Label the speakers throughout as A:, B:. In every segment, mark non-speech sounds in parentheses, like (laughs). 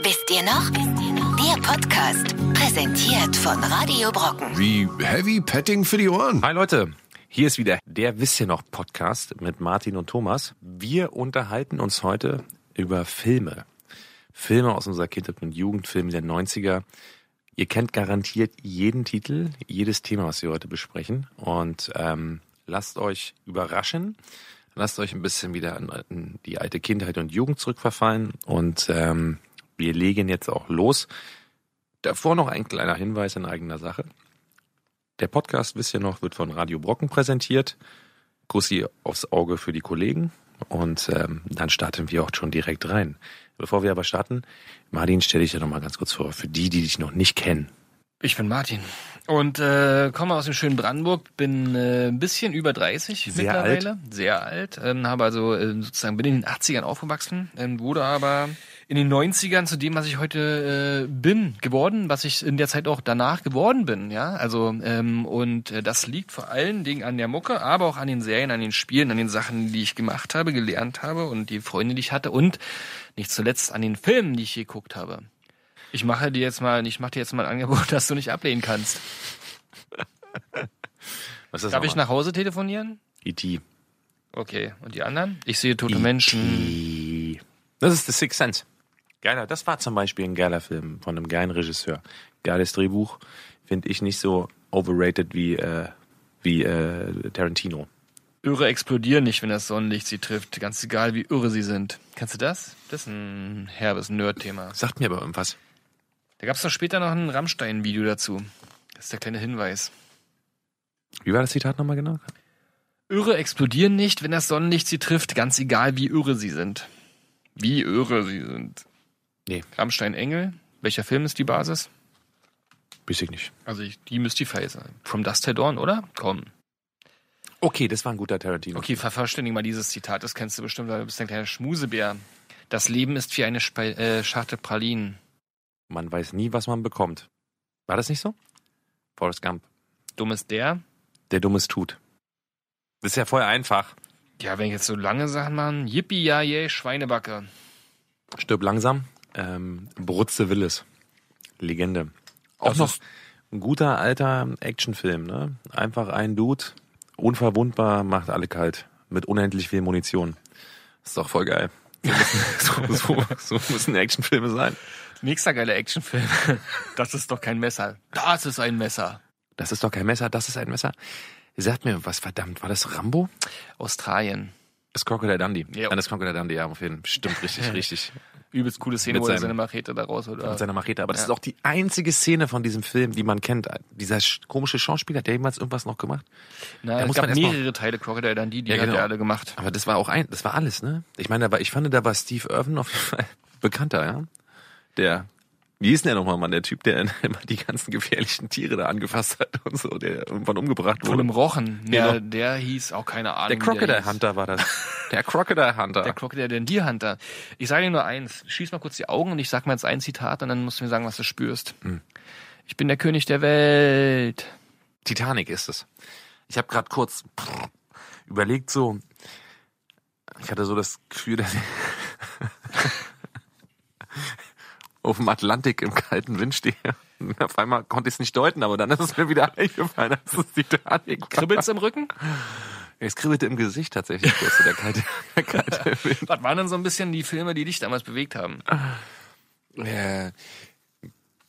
A: Wisst ihr noch? Der Podcast, präsentiert von Radio Brocken.
B: Wie Heavy Petting für die Ohren.
C: Hi Leute, hier ist wieder der Wisst ihr noch Podcast mit Martin und Thomas. Wir unterhalten uns heute über Filme. Filme aus unserer Kindheit und Jugend, Filme der 90er. Ihr kennt garantiert jeden Titel, jedes Thema, was wir heute besprechen. Und ähm, lasst euch überraschen. Lasst euch ein bisschen wieder an die alte Kindheit und Jugend zurückverfallen. Und ähm, wir legen jetzt auch los. Davor noch ein kleiner Hinweis in eigener Sache. Der Podcast, wisst ihr noch, wird von Radio Brocken präsentiert. Kussi aufs Auge für die Kollegen. Und ähm, dann starten wir auch schon direkt rein. Bevor wir aber starten, Martin, stell dich ja noch mal ganz kurz vor, für die, die dich noch nicht kennen.
D: Ich bin Martin und äh, komme aus dem schönen Brandenburg, bin äh, ein bisschen über 30
C: Sehr
D: mittlerweile,
C: alt.
D: sehr alt, ähm, habe also äh, sozusagen bin in den 80ern aufgewachsen, ähm, wurde aber in den 90ern zu dem, was ich heute äh, bin, geworden, was ich in der Zeit auch danach geworden bin, ja, also ähm, und äh, das liegt vor allen Dingen an der Mucke, aber auch an den Serien, an den Spielen, an den Sachen, die ich gemacht habe, gelernt habe und die Freunde, die ich hatte und nicht zuletzt an den Filmen, die ich geguckt habe. Ich mache dir jetzt mal, ich mache dir jetzt mal ein Angebot, (laughs) das du nicht ablehnen kannst. (laughs)
C: Was ist
D: Darf ich nach Hause telefonieren?
C: E.T.
D: Okay. Und die anderen? Ich sehe tote
C: E
D: Menschen.
C: Das ist The Sixth Sense. Geiler, das war zum Beispiel ein geiler Film von einem geilen Regisseur. Geiles Drehbuch. Finde ich nicht so overrated wie, äh, wie äh, Tarantino.
D: Irre explodieren nicht, wenn das Sonnenlicht sie trifft. Ganz egal, wie irre sie sind. Kennst du das? Das ist ein herbes Nerd-Thema.
C: Sagt mir aber irgendwas.
D: Da gab es doch später noch ein Rammstein-Video dazu. Das ist der kleine Hinweis.
C: Wie war das Zitat nochmal genau?
D: Irre explodieren nicht, wenn das Sonnenlicht sie trifft. Ganz egal, wie irre sie sind. Wie irre sie sind.
C: Nee,
D: Rammstein Engel. Welcher Film ist die Basis?
C: weiß ich nicht.
D: Also ich, die Mystify sein. From Dust Till Dawn, oder? Komm.
C: Okay, das war ein guter Tarantino.
D: Okay, vervollständige mal dieses Zitat. Das kennst du bestimmt, weil du bist ein kleiner Schmusebär. Das Leben ist wie eine Spe äh, Schachtel Pralinen.
C: Man weiß nie, was man bekommt. War das nicht so? Forrest Gump.
D: Dumm ist der.
C: Der Dummes tut. Das ist ja voll einfach.
D: Ja, wenn ich jetzt so lange Sachen machen. Yippie, ja, yeah, Schweinebacke.
C: Stirb langsam. Ähm, Brutze Willis. Legende. Auch
D: Das
C: noch ein guter alter Actionfilm, ne? Einfach ein Dude, unverwundbar, macht alle kalt. Mit unendlich viel Munition. ist doch voll geil. So (laughs) müssen, so, so, so müssen Actionfilme sein.
D: Nächster geiler Actionfilm. Das ist doch kein Messer. Das ist ein Messer.
C: Das ist doch kein Messer, das ist ein Messer. Sagt mir was, verdammt, war das Rambo?
D: Australien.
C: Das Crocodile Dundee.
D: Ja.
C: Ja, das Crocodile Dundee, ja, auf jeden Fall. Stimmt, richtig, richtig.
D: Übelst coole Szene,
C: Mit
D: wo er seine Machete da raus oder.
C: Mit seiner Machete. Aber das
D: Ja.
C: ist auch die einzige Szene von diesem Film, die man kennt. Dieser sch- komische Schauspieler, hat der jemals irgendwas noch gemacht?
D: Na,
C: Da
D: es
C: muss
D: gab mehrere Teile Crocodile dann die,
C: Ja,
D: hat
C: genau.
D: er alle gemacht.
C: Aber das war auch ein, das war alles, ne? Ich meine, da war, ich fand, da war Steve Irwin auf jeden Fall (laughs) bekannter, ja? Der, wie ist denn der nochmal, Mann? Der Typ, der (laughs) immer die ganzen gefährlichen Tiere da angefasst hat und so, der irgendwann umgebracht
D: Von
C: wurde.
D: einem Rochen. Ja,
C: Genau.
D: der hieß auch keine Ahnung.
C: der Crocodile. Hunter war das. Der Crocodile Hunter.
D: Der Crocodile, der Deer Hunter. Ich sage dir nur eins. Schieß mal kurz die Augen und ich sag mal jetzt ein Zitat und dann musst du mir sagen, was du spürst.
C: Hm.
D: Ich bin der König der Welt.
C: Titanic ist es. Ich habe gerade kurz überlegt, so, ich hatte so das Gefühl, dass ich (laughs) auf dem Atlantik im kalten Wind stehe. Und (laughs) auf einmal konnte ich es nicht deuten, aber dann ist es mir wieder (laughs) eingefallen, dass es Titanic war.
D: Kribbelt's im Rücken?
C: Es kribbelte im Gesicht tatsächlich kurz, der kalte, (laughs) der kalte Wind.
D: Was waren denn so ein bisschen die Filme, die dich damals bewegt haben?
C: Äh,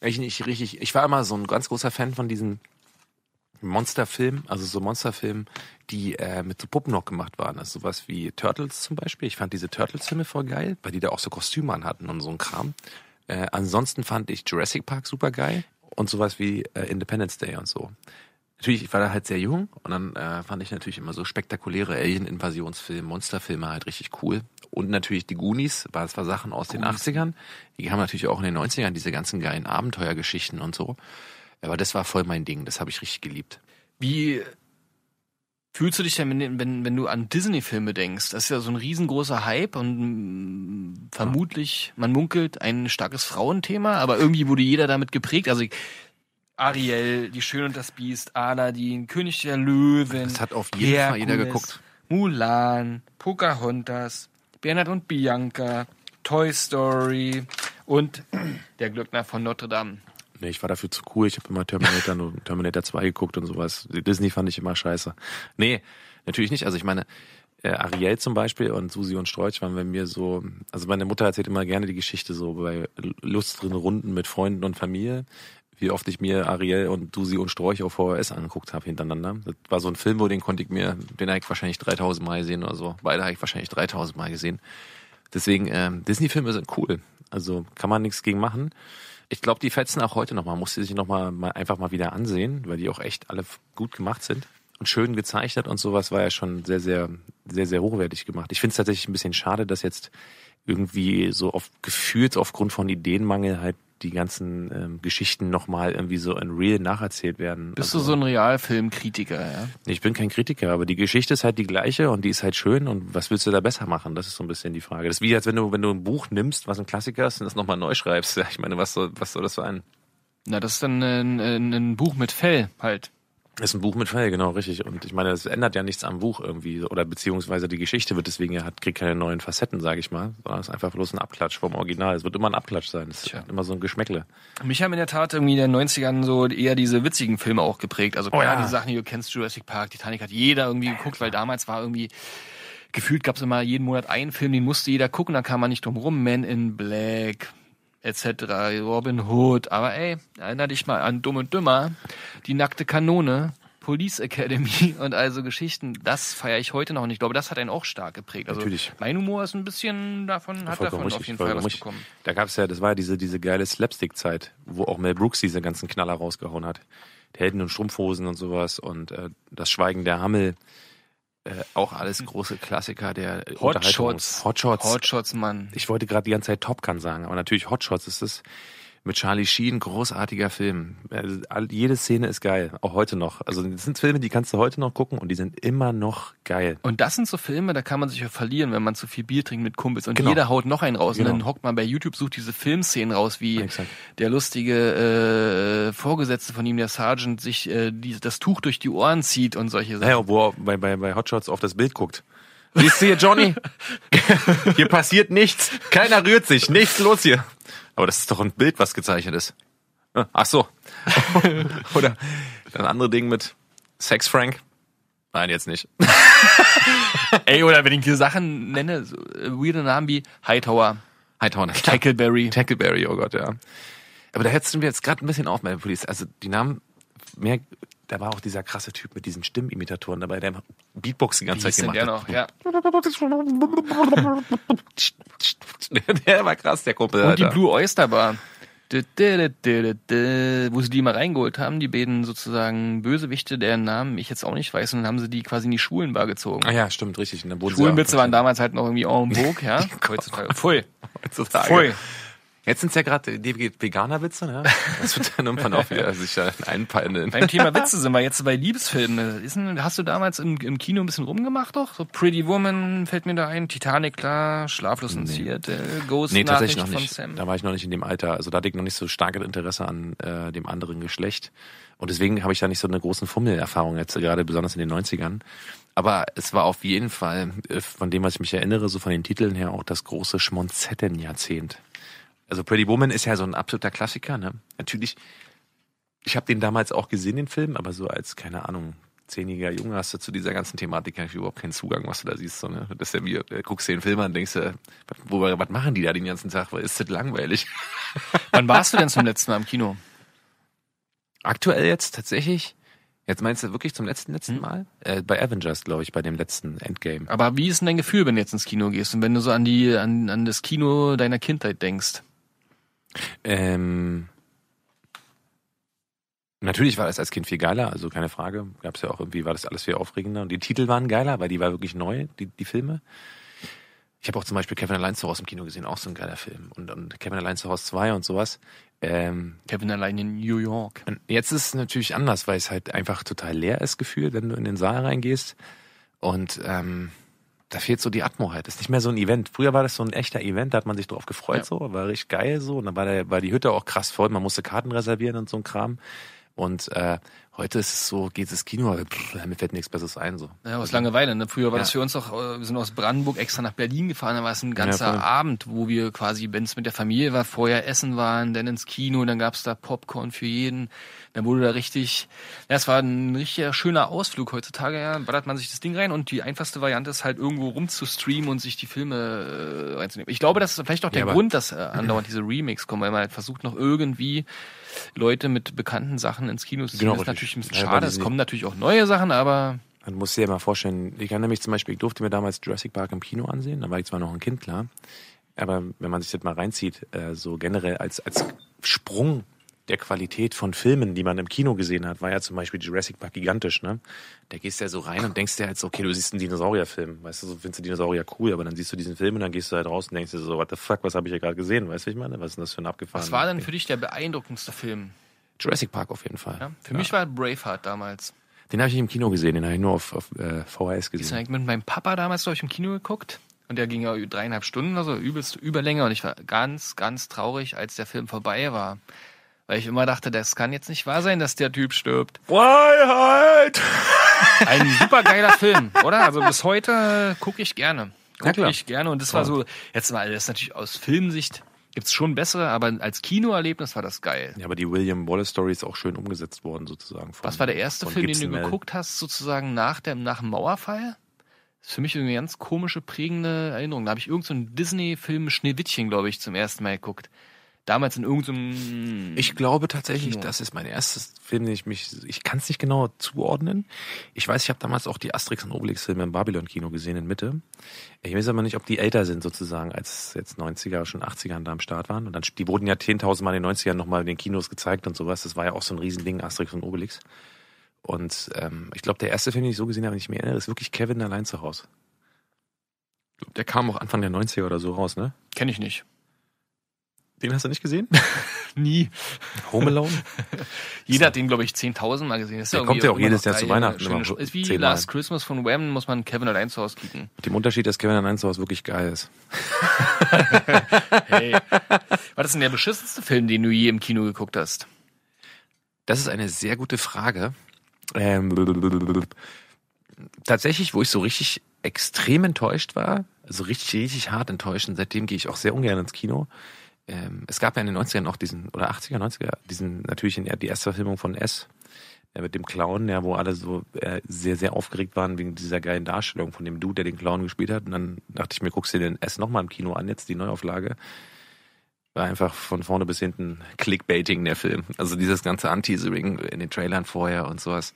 C: ich nicht richtig. Ich war immer so ein ganz großer Fan von diesen Monsterfilmen, also so Monsterfilmen, die äh, mit so Puppen noch gemacht waren. Also sowas wie Turtles zum Beispiel. Ich fand diese Turtles-Filme voll geil, weil die da auch so Kostüme an hatten und so ein Kram. Äh, ansonsten fand ich Jurassic Park super geil und sowas wie äh, Independence Day und so. Natürlich, ich war da halt sehr jung und dann äh, fand ich natürlich immer so spektakuläre Alien-Invasionsfilme, Monsterfilme halt richtig cool. Und natürlich die Goonies, war zwar Sachen aus den 80ern, die haben natürlich auch in den 90ern diese ganzen geilen Abenteuergeschichten und so. Aber das war voll mein Ding, das habe ich richtig geliebt.
D: Wie fühlst du dich denn, wenn, wenn, wenn du an Disney-Filme denkst? Das ist ja so ein riesengroßer Hype und mm, vermutlich, man munkelt, ein starkes Frauenthema, aber irgendwie wurde jeder damit geprägt. Also Ariel, Die Schöne und das Biest, Aladdin, König der Löwen.
C: Das hat auf jeden Fall jeder
D: Herkules,
C: geguckt.
D: Mulan, Pocahontas, Bernhard und Bianca, Toy Story Und der Glöckner von Notre Dame.
C: Nee, ich war dafür zu cool. Ich habe immer Terminator, nur (laughs) Terminator 2 geguckt und sowas. Disney fand ich immer scheiße. Nee, natürlich nicht. Also ich meine, äh, Ariel zum Beispiel und Susi und Strolch waren bei mir so, also meine Mutter erzählt immer gerne die Geschichte so bei lustigen Runden mit Freunden und Familie, wie oft ich mir Ariel und Susi und Strolch auf VHS angeguckt habe hintereinander. Das war so ein Film, wo den konnte ich mir, den habe ich wahrscheinlich 3000 Mal gesehen oder so. Beide habe ich wahrscheinlich 3000 Mal gesehen. Deswegen, ähm, Disney-Filme sind cool. Also kann man nichts gegen machen. Ich glaube, die fetzen auch heute noch mal. Muss sie sich noch mal, mal einfach mal wieder ansehen, weil die auch echt alle gut gemacht sind und schön gezeichnet und sowas war ja schon sehr, sehr, sehr, sehr hochwertig gemacht. Ich finde es tatsächlich ein bisschen schade, dass jetzt irgendwie so auf gefühlt aufgrund von Ideenmangel halt die ganzen ähm, Geschichten nochmal irgendwie so in real nacherzählt werden.
D: Bist also, du so ein Realfilmkritiker, ja?
C: Ich bin kein Kritiker, aber die Geschichte ist halt die gleiche und die ist halt schön und was willst du da besser machen? Das ist so ein bisschen die Frage. Das ist wie als wenn du, wenn du ein Buch nimmst, was ein Klassiker ist und das nochmal neu schreibst. Ja, ich meine, was soll, was soll das sein?
D: Na, das ist dann ein, ein, ein Buch mit Fell halt.
C: Ist ein Buch mit Fell, genau, richtig. Und ich meine, es ändert ja nichts am Buch irgendwie. Oder beziehungsweise die Geschichte wird deswegen ja, hat, kriegt keine neuen Facetten, sage ich mal. Sondern es ist einfach bloß ein Abklatsch vom Original. Es wird immer ein Abklatsch sein. Es ist immer so ein Geschmäckle.
D: Mich haben in der Tat irgendwie in den 90ern so eher diese witzigen Filme auch geprägt. Also oh, ja. die Sachen, die du kennst, Jurassic Park, Titanic hat jeder irgendwie geguckt, weil damals war irgendwie gefühlt gab es immer jeden Monat einen Film, den musste jeder gucken, da kam man nicht drum rum. Man in Black, etc. Robin Hood. Aber ey, erinner dich mal an Dumm und Dümmer, die nackte Kanone, Police Academy (laughs) und also Geschichten. Das feiere ich heute noch und ich glaube, das hat einen auch stark geprägt. Also
C: Natürlich.
D: mein Humor ist ein bisschen davon, hat davon richtig, auf jeden Fall was richtig. bekommen.
C: Da gab es ja, das war ja diese, diese geile Slapstick-Zeit, wo auch Mel Brooks diese ganzen Knaller rausgehauen hat. Die Helden und Strumpfhosen und sowas und äh, das Schweigen der Hammel. Äh, auch alles große Klassiker der
D: Hotshots.
C: Hotshots.
D: Hotshots, Mann.
C: Ich wollte gerade die ganze Zeit Top Gun sagen, aber natürlich Hotshots ist es mit Charlie Sheen, großartiger Film. Also, jede Szene ist geil, auch heute noch. Also das sind Filme, die kannst du heute noch gucken und die sind immer noch geil.
D: Und das sind so Filme, da kann man sich ja verlieren, wenn man zu viel Bier trinkt mit Kumpels und genau. jeder haut noch einen raus genau. und dann hockt man bei YouTube, sucht diese Filmszenen raus, wie Exakt. der lustige äh, Vorgesetzte von ihm, der Sergeant, sich äh, die, das Tuch durch die Ohren zieht und solche
C: Sachen. Ja, wo er bei, bei, bei Hotshots auf das Bild guckt. Siehst du hier, Johnny? (laughs) hier passiert nichts. Keiner rührt sich. Nichts los hier. Aber das ist doch ein Bild, was gezeichnet ist. Ach so. (laughs) Oder ein anderes Ding mit Sex Frank. Nein, jetzt nicht. (laughs)
D: Ey, oder wenn ich hier Sachen nenne, so äh, weirde Namen wie Hightower.
C: Hightower.
D: Tackleberry.
C: Tackleberry, oh Gott, ja. Aber da hättest du mir jetzt gerade ein bisschen auf, meine Police. Also die Namen mehr da war auch dieser krasse Typ mit diesen Stimmimitatoren dabei, der Beatbox die ganze Wie Zeit gemacht
D: der hat. Noch? Ja. (laughs)
C: der war krass, der Kumpel.
D: Und Alter. die Blue Oyster Bar. Wo sie die mal reingeholt haben, die beiden sozusagen Bösewichte, deren Namen ich jetzt auch nicht weiß, und dann haben sie die quasi in die Schulenbar gezogen.
C: Ah ja, stimmt, richtig.
D: Schwulenwitze waren damals halt noch irgendwie en vogue, ja. (laughs) Heutzutage. Pfui.
C: Heutzutage. Pfui. Jetzt sind es ja gerade die Veganer-Witze, ne? Das wird dann irgendwann auch wieder sich da einpeilen.
D: Beim Thema Witze (laughs) sind wir jetzt bei Liebesfilmen. Hast du damals im, im Kino ein bisschen rumgemacht doch? So Pretty Woman fällt mir da ein, Titanic klar, Schlaflos und nee. Ghost
C: nee, tatsächlich noch nicht. Sam. Da war ich noch nicht in dem Alter. Also da hatte ich noch nicht so starkes Interesse an äh, dem anderen Geschlecht. Und deswegen habe ich da nicht so eine großen Fummelerfahrung jetzt, gerade besonders in den 90ern. Aber es war auf jeden Fall, äh, von dem, was ich mich erinnere, so von den Titeln her, auch das große Schmonzettenjahrzehnt. Also Pretty Woman ist ja so ein absoluter Klassiker, ne? Natürlich, ich habe den damals auch gesehen, den Film, aber so als, keine Ahnung, zehnjähriger Junge hast du zu dieser ganzen Thematik eigentlich überhaupt keinen Zugang, was du da siehst. So, ne? Das ist ja wie, äh, guckst dir den Film an und denkst, äh, wo, was machen die da den ganzen Tag? Ist das langweilig? (laughs)
D: Wann warst du denn zum letzten Mal im Kino?
C: Aktuell jetzt tatsächlich. Jetzt meinst du wirklich zum letzten letzten hm? Mal? Äh, bei Avengers, glaube ich, bei dem letzten Endgame.
D: Aber wie ist denn dein Gefühl, wenn du jetzt ins Kino gehst und wenn du so an die an, an das Kino deiner Kindheit denkst?
C: Ähm, natürlich war das als Kind viel geiler, also keine Frage. Gab es ja auch irgendwie, war das alles viel aufregender. Und die Titel waren geiler, weil die war wirklich neu, die, die Filme. Ich habe auch zum Beispiel Kevin Allein zu Hause im Kino gesehen, auch so ein geiler Film. Und, und Kevin Allein zu Hause 2 und sowas.
D: Ähm, Kevin allein in New York.
C: Jetzt ist es natürlich anders, weil es halt einfach total leer ist, gefühlt, wenn du in den Saal reingehst. Und ähm, da fehlt so die Atmo halt. Das ist nicht mehr so ein Event. Früher war das so ein echter Event, da hat man sich drauf gefreut, ja. so, war richtig geil so. Und dann war, der, war die Hütte auch krass voll, man musste Karten reservieren und so ein Kram. Und äh, Heute ist es so, geht das Kino, aber pff, mir fällt nichts Besseres ein. So.
D: Ja, aus Langeweile. Ne? Früher war
C: Ja.
D: das für uns doch, äh, wir sind aus Brandenburg extra nach Berlin gefahren, da war es ein ganzer
C: voll.
D: Abend, wo wir quasi, wenn es mit der Familie war, vorher essen waren, dann ins Kino, dann gab's da Popcorn für jeden. Dann wurde da richtig, ja, es war ein richtiger schöner Ausflug heutzutage, ja, ballert man sich das Ding rein und die einfachste Variante ist halt irgendwo rumzustreamen und sich die Filme äh, reinzunehmen. Ich glaube, das ist vielleicht auch der
C: Ja,
D: Grund, dass äh, andauernd diese Remakes kommen, weil man halt versucht noch irgendwie Leute mit bekannten Sachen ins Kino zu ziehen.
C: Genau,
D: das ist natürlich ein bisschen schade. Es kommen natürlich auch neue Sachen, aber
C: Man muss sich ja mal vorstellen, ich kann nämlich zum Beispiel, ich durfte mir damals Jurassic Park im Kino ansehen, da war ich zwar noch ein Kind, klar, aber wenn man sich das mal reinzieht, äh, so generell als, als Sprung der Qualität von Filmen, die man im Kino gesehen hat, war ja zum Beispiel Jurassic Park gigantisch, ne? Da gehst du ja so rein und denkst dir halt so, okay, du siehst einen Dinosaurierfilm, weißt du, so findest du Dinosaurier cool, aber dann siehst du diesen Film und dann gehst du halt raus und denkst dir so, what the fuck, was habe ich hier gerade gesehen, weißt du, ich meine? Was ist denn das für ein abgefahrener
D: was war denn für dich der beeindruckendste Film?
C: Jurassic Park auf jeden Fall.
D: Ja? Für mich war Braveheart damals.
C: Den habe ich nicht im Kino gesehen, den habe ich nur auf, auf äh, VHS
D: Ich
C: gesehen.
D: habe mit meinem Papa damals, glaube ich, im Kino geguckt. Und der ging ja über dreieinhalb Stunden, also übelst Überlänge. Und ich war ganz, ganz traurig, als der Film vorbei war. Weil ich immer dachte, das kann jetzt nicht wahr sein, dass der Typ stirbt.
C: Freiheit! (laughs)
D: Ein super geiler Film, oder? Also bis heute gucke ich gerne. Gucke ich gerne. Und das war so, jetzt mal, das ist natürlich aus Filmsicht gibt's schon bessere, aber als Kinoerlebnis war das geil.
C: Ja, aber die William Wallace Story ist auch schön umgesetzt worden, sozusagen. Von,
D: Was war der erste Film,
C: Gibson
D: den du
C: Mel.
D: geguckt hast, sozusagen nach dem, nach dem Mauerfall? Das ist für mich eine ganz komische, prägende Erinnerung. Da habe ich irgendeinen so einen Disney-Film Schneewittchen, glaube ich, zum ersten Mal geguckt. Damals in irgendeinem
C: Ich glaube tatsächlich,
D: Kino.
C: das ist mein erstes Film, den ich mich, ich kann es nicht genau zuordnen. Ich weiß, ich habe damals auch die Asterix und Obelix Filme im Babylon-Kino gesehen in Mitte. Ich weiß aber nicht, ob die älter sind sozusagen, als jetzt 90er, schon 80ern da am Start waren. Und dann, die wurden ja 10.000 Mal in den 90ern nochmal in den Kinos gezeigt und sowas. Das war ja auch so ein Riesending, Asterix und Obelix. Und ähm, ich glaube, der erste Film, den ich so gesehen habe, wenn ich mich erinnere, ist wirklich Kevin allein zu Hause. Ich Der kam auch Anfang der 90er oder so raus, ne?
D: Kenne ich nicht.
C: Den hast du nicht gesehen? (laughs)
D: Nie.
C: Home Alone? (laughs)
D: Jeder hat den, glaube ich, 10.000 Mal gesehen.
C: Der kommt ja auch jedes Jahr zu. Weihnachten
D: Schöne
C: immer
D: ist wie. Last Christmas von Wham, muss man Kevin allein zu Hause kicken.
C: Mit dem Unterschied, dass Kevin allein zu Hause wirklich geil ist.
D: Hey. War das denn der beschissenste Film, den du je im Kino geguckt hast?
C: Das ist eine sehr gute Frage. Ähm, tatsächlich, wo ich so richtig extrem enttäuscht war, also richtig, richtig hart enttäuscht und seitdem gehe ich auch sehr ungern ins Kino. Ähm, es gab ja in den 90ern noch diesen, oder 80er, 90er, diesen, natürlich in, die erste Verfilmung von S, äh, mit dem Clown, ja, wo alle so äh, sehr, sehr aufgeregt waren wegen dieser geilen Darstellung von dem Dude, der den Clown gespielt hat. Und dann dachte ich mir, guckst du den S nochmal im Kino an, jetzt die Neuauflage. War einfach von vorne bis hinten Clickbaiting der Film. Also dieses ganze Anteasering in den Trailern vorher und sowas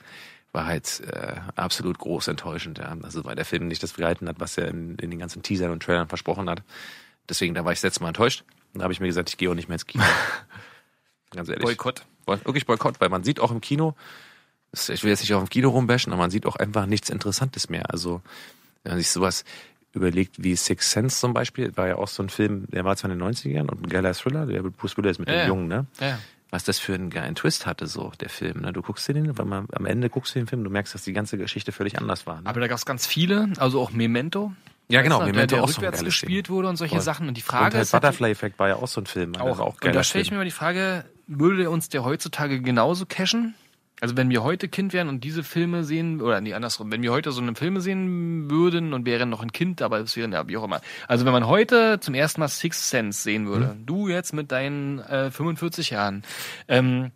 C: war halt äh, absolut groß enttäuschend. Ja. Also weil der Film nicht das gehalten hat, was er in, in den ganzen Teasern und Trailern versprochen hat. Deswegen, da war ich das letzte Mal enttäuscht. Da habe ich mir gesagt, ich gehe auch nicht mehr ins Kino. (laughs) Ganz ehrlich.
D: Boykott.
C: Boy- Wirklich Boykott, weil man sieht auch im Kino, ich will jetzt nicht auf dem Kino rumbashen, aber man sieht auch einfach nichts Interessantes mehr. Also wenn man sich sowas überlegt wie Six Sense zum Beispiel, war ja auch so ein Film, der war zwar in den 90ern und ein geiler Thriller, der Bruce Willis mit
D: Ja,
C: dem
D: ja.
C: Jungen, ne?
D: Ja.
C: Was das für einen geilen Twist hatte, so, der Film, ne? Du guckst dir den, weil man, am Ende guckst du den Film, du merkst, dass die ganze Geschichte völlig anders war. Ne?
D: Aber da gab es ganz viele, also auch Memento.
C: Ja, genau,
D: du,
C: Memento
D: der, der
C: auch so
D: rückwärts
C: geiles
D: gespielt
C: Ding.
D: wurde und solche
C: Voll.
D: Sachen. Und die
C: Und
D: Frage ist halt,
C: Butterfly Effect war ja auch so ein Film.
D: auch,
C: Auch, auch
D: und da stelle ich mir mal die Frage, würde uns der heutzutage genauso cashen? Also wenn wir heute Kind wären und diese Filme sehen, oder nee, andersrum, wenn wir heute so eine Filme sehen würden und wären noch ein Kind, aber es wären ja wie auch immer. Also wenn man heute zum ersten Mal Sixth Sense sehen würde,
C: Mhm.
D: du jetzt mit deinen äh, 45 Jahren, ähm,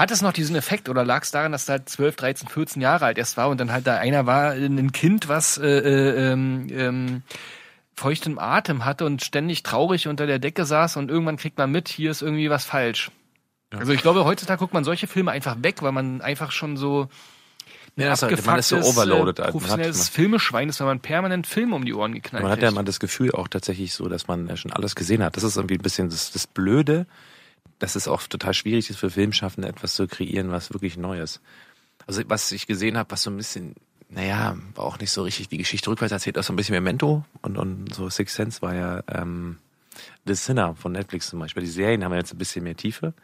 D: hat es noch diesen Effekt oder lag es daran, dass du halt 12, 13, 14 Jahre alt erst war und dann halt da einer war, ein Kind, was äh, äh, ähm, ähm, feuchtem Atem hatte und ständig traurig unter der Decke saß und irgendwann kriegt man mit, hier ist irgendwie was falsch. Also ich glaube, heutzutage guckt man solche Filme einfach weg, weil man einfach schon so
C: Ja, das ist- man ist so
D: abgefucktes,
C: overloaded.
D: äh.
C: Man hat-
D: professionelles Filmeschwein ist, weil man permanent Filme um die Ohren geknallt
C: Man hat ja immer das Gefühl auch tatsächlich so, dass man ja schon alles gesehen hat. Das ist irgendwie ein bisschen das, das Blöde, dass es auch total schwierig ist für Filmschaffende, etwas zu kreieren, was wirklich Neues. Also was ich gesehen habe, was so ein bisschen, naja, war auch nicht so richtig die Geschichte rückwärts erzählt, auch so ein bisschen Memento und, und so Six Sense war ja ähm, The Sinner von Netflix zum Beispiel. Die Serien haben ja jetzt ein bisschen mehr Tiefe.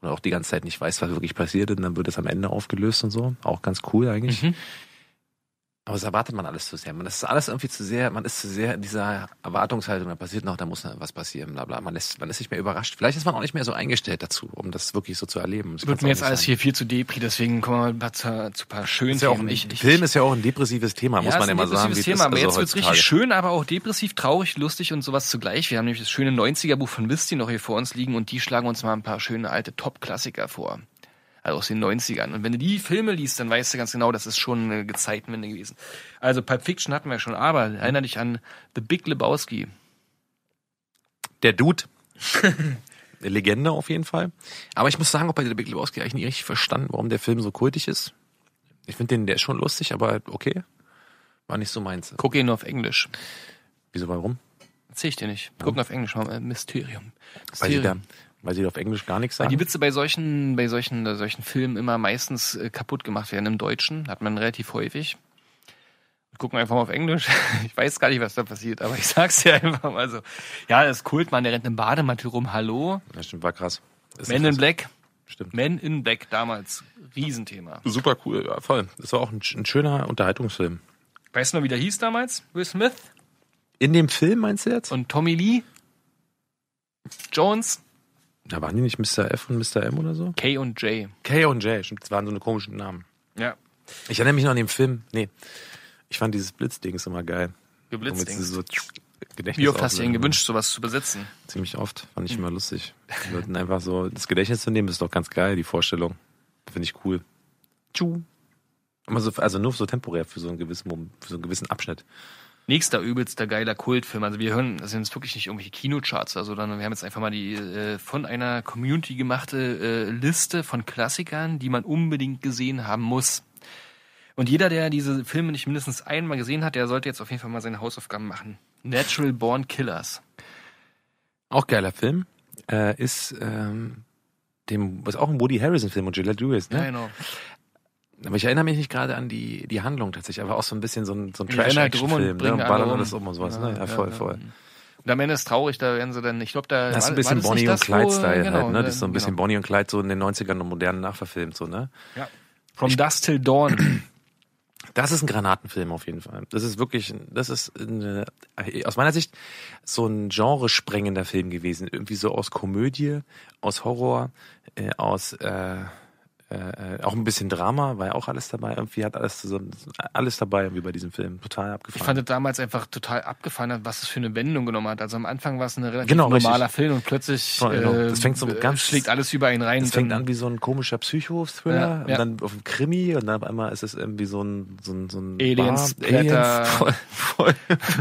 C: Und auch die ganze Zeit nicht weiß, was wirklich passiert und dann wird es am Ende aufgelöst und so. Auch ganz cool eigentlich. Aber das erwartet man alles zu sehr. Man das ist alles irgendwie zu sehr, man ist zu sehr in dieser Erwartungshaltung, da passiert noch, da muss noch was passieren, bla bla. Man ist, man ist nicht mehr überrascht. Vielleicht ist man auch nicht mehr so eingestellt dazu, um das wirklich so zu erleben. Das
D: Wird mir jetzt alles
C: sein.
D: hier viel zu depri, deswegen kommen wir mal zu, zu ein paar schönen
C: ja
D: Themen.
C: ich, Film ist ja auch ein depressives Thema, muss
D: ja,
C: man ja
D: ein
C: mal sagen.
D: depressives Thema, aber
C: also
D: jetzt wird's
C: heutzutage-
D: richtig schön, aber auch depressiv, traurig, lustig und sowas zugleich. Wir haben nämlich das schöne 90er-Buch von Misty noch hier vor uns liegen und die schlagen uns mal ein paar schöne alte Top-Klassiker vor. Also aus den 90ern. Und wenn du die Filme liest, dann weißt du ganz genau, das ist schon eine Gezeitenwende gewesen. Also Pulp Fiction hatten wir schon, aber erinnere dich an The Big Lebowski.
C: Der Dude. (laughs) Legende auf jeden Fall. Aber ich muss sagen, auch bei The Big Lebowski eigentlich nicht richtig verstanden, warum der Film so kultig ist. Ich finde den, der ist schon lustig, aber okay. War nicht so meins.
D: Guck ihn nur auf Englisch.
C: Wieso, warum?
D: Erzähl ich dir nicht. Gucken auf Englisch, äh, Mysterium.
C: Weil sie, da,
D: Mysterium.
C: Weil sie auf Englisch gar nichts
D: Weil
C: sagen.
D: die Witze bei solchen, bei solchen, äh, solchen Filmen immer meistens äh, kaputt gemacht werden. Im Deutschen hat man relativ häufig. Gucken wir einfach mal auf Englisch. (laughs) Ich weiß gar nicht, was da passiert, aber ich sag's dir einfach mal so. Ja, das Kultmann, der rennt im Bademantel rum. Hallo?
C: Ja, stimmt, war krass. Ist
D: Men in Black.
C: Stimmt.
D: Men in Black damals. Riesenthema.
C: Super cool, ja, voll. Das war auch ein, ein schöner Unterhaltungsfilm.
D: Weißt du noch, wie der hieß damals? Will Smith
C: In dem Film meinst du jetzt?
D: und Tommy Lee? Jones?
C: Da waren die nicht Mr. F und Mr. M oder so?
D: K und J.
C: K und J, stimmt, das waren so eine komischen Namen.
D: Ja.
C: Ich erinnere mich noch an den Film. Nee. Ich fand dieses Blitzding immer geil. Womit sie so Gedächtnis
D: Wie oft hast du
C: auslösen.
D: gewünscht, sowas zu besitzen?
C: Ziemlich oft. Fand ich immer lustig. Die Leuten einfach so das Gedächtnis zu nehmen, ist doch ganz geil, die Vorstellung. Finde ich cool. Tschu. So, also nur so temporär für so einen gewissen für so einen gewissen Abschnitt.
D: Nächster übelster geiler Kultfilm. Also wir hören, das sind jetzt wirklich nicht irgendwelche Kinocharts oder so, sondern wir haben jetzt einfach mal die äh, von einer Community gemachte äh, Liste von Klassikern, die man unbedingt gesehen haben muss. Und jeder, der diese Filme nicht mindestens einmal gesehen hat, der sollte jetzt auf jeden Fall mal seine Hausaufgaben machen. Natural Born Killers.
C: Auch geiler Film. Äh, ist, ähm, dem, ist auch ein Woody Harrison Film und Gillette Lewis, ne?
D: Ja, genau.
C: Aber ich erinnere mich nicht gerade an die, die Handlung tatsächlich, aber auch so ein bisschen so ein, so ein
D: rennen halt rum und
C: ne?
D: bringen alle
C: ballern
D: um.
C: alles um und sowas, ne? Ja, voll, voll.
D: Und am Ende ist traurig, da werden sie dann, ich glaube, da
C: Das ist ein bisschen Bonnie und Clyde-Style
D: genau,
C: halt, ne? Das ist so ein bisschen
D: genau.
C: Bonnie und Clyde so in den 90ern und modernen nachverfilmt, so, ne?
D: Ja. From Dusk Till Dawn.
C: Das ist ein Granatenfilm auf jeden Fall. Das ist wirklich, das ist eine, aus meiner Sicht so ein genresprengender Film gewesen. Irgendwie so aus Komödie, aus Horror, äh, aus äh, äh, auch ein bisschen Drama, war ja auch alles dabei. Irgendwie hat alles zusammen, alles dabei wie bei diesem Film. Total
D: Ich
C: abgefahren.
D: fand es damals einfach total abgefahren, was es für eine Wendung genommen hat. Also am Anfang war es ein relativ
C: Genau,
D: normaler
C: richtig.
D: Film und plötzlich
C: Voll, genau.
D: äh,
C: Das fängt so
D: äh,
C: ganz-
D: schlägt alles über ihn rein.
C: es fängt an wie so ein komischer Psycho-Thriller
D: Ja,
C: und
D: ja.
C: dann auf ein Krimi und dann auf einmal ist es irgendwie so ein so ein, so ein
D: Aliens,
C: Bar-
D: Blätter.
C: voll, voll,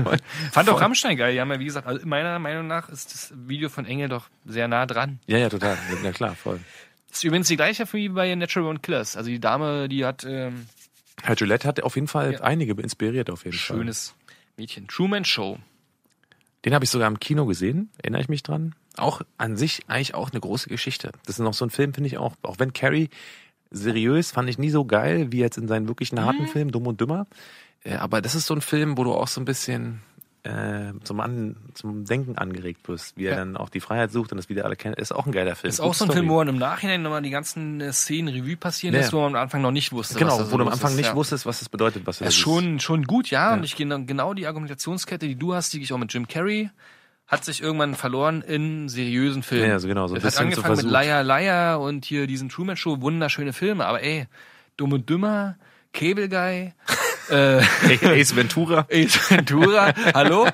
C: voll.
D: Fand auch Rammstein geil. Die haben ja, wie gesagt, also meiner Meinung nach ist das Video von Engel doch sehr nah dran.
C: Ja, ja, total. Ja, klar, voll.
D: Das ist übrigens die gleiche wie bei Natural Born Killers. Also die Dame, die hat ähm,
C: Herr Gillette hat auf jeden Fall
D: Ja.
C: einige inspiriert auf jeden Fall.
D: schönes Mädchen. Truman Show.
C: Den habe ich sogar im Kino gesehen, erinnere ich mich dran. Auch an sich eigentlich auch eine große Geschichte. Das ist noch so ein Film, finde ich auch. Auch wenn Carrie seriös fand ich nie so geil wie jetzt in seinen wirklichen
D: Mhm.
C: harten Filmen, Dumm und Dümmer. Äh, aber das ist so ein Film, wo du auch so ein bisschen äh, zum, An zum Denken angeregt wirst, wie er
D: Ja.
C: dann auch die Freiheit sucht und das wieder alle kennt. Ist auch ein geiler Film.
D: Ist auch
C: Gute
D: so ein
C: Story.
D: Film, wo man im Nachhinein nochmal die ganzen äh, Szenen Revue passieren
C: Ja.
D: lässt, wo man am Anfang noch nicht wusste.
C: Genau, wo du am Anfang
D: ist.
C: nicht
D: ja.
C: wusstest, was das bedeutet, was
D: Das ist schon, schon gut, ja.
C: Ja.
D: Und ich genau, genau die Argumentationskette, die du hast, die ich auch mit Jim Carrey, hat sich irgendwann verloren in seriösen Filmen.
C: Ja, ja, so genau, so ein
D: es hat
C: bisschen so
D: angefangen mit. Liar Liar und hier diesen Truman Show, wunderschöne Filme, aber ey, Dumm und Dümmer, Cable Guy, äh,
C: Ace Ventura. (laughs)
D: Ace Ventura, hallo?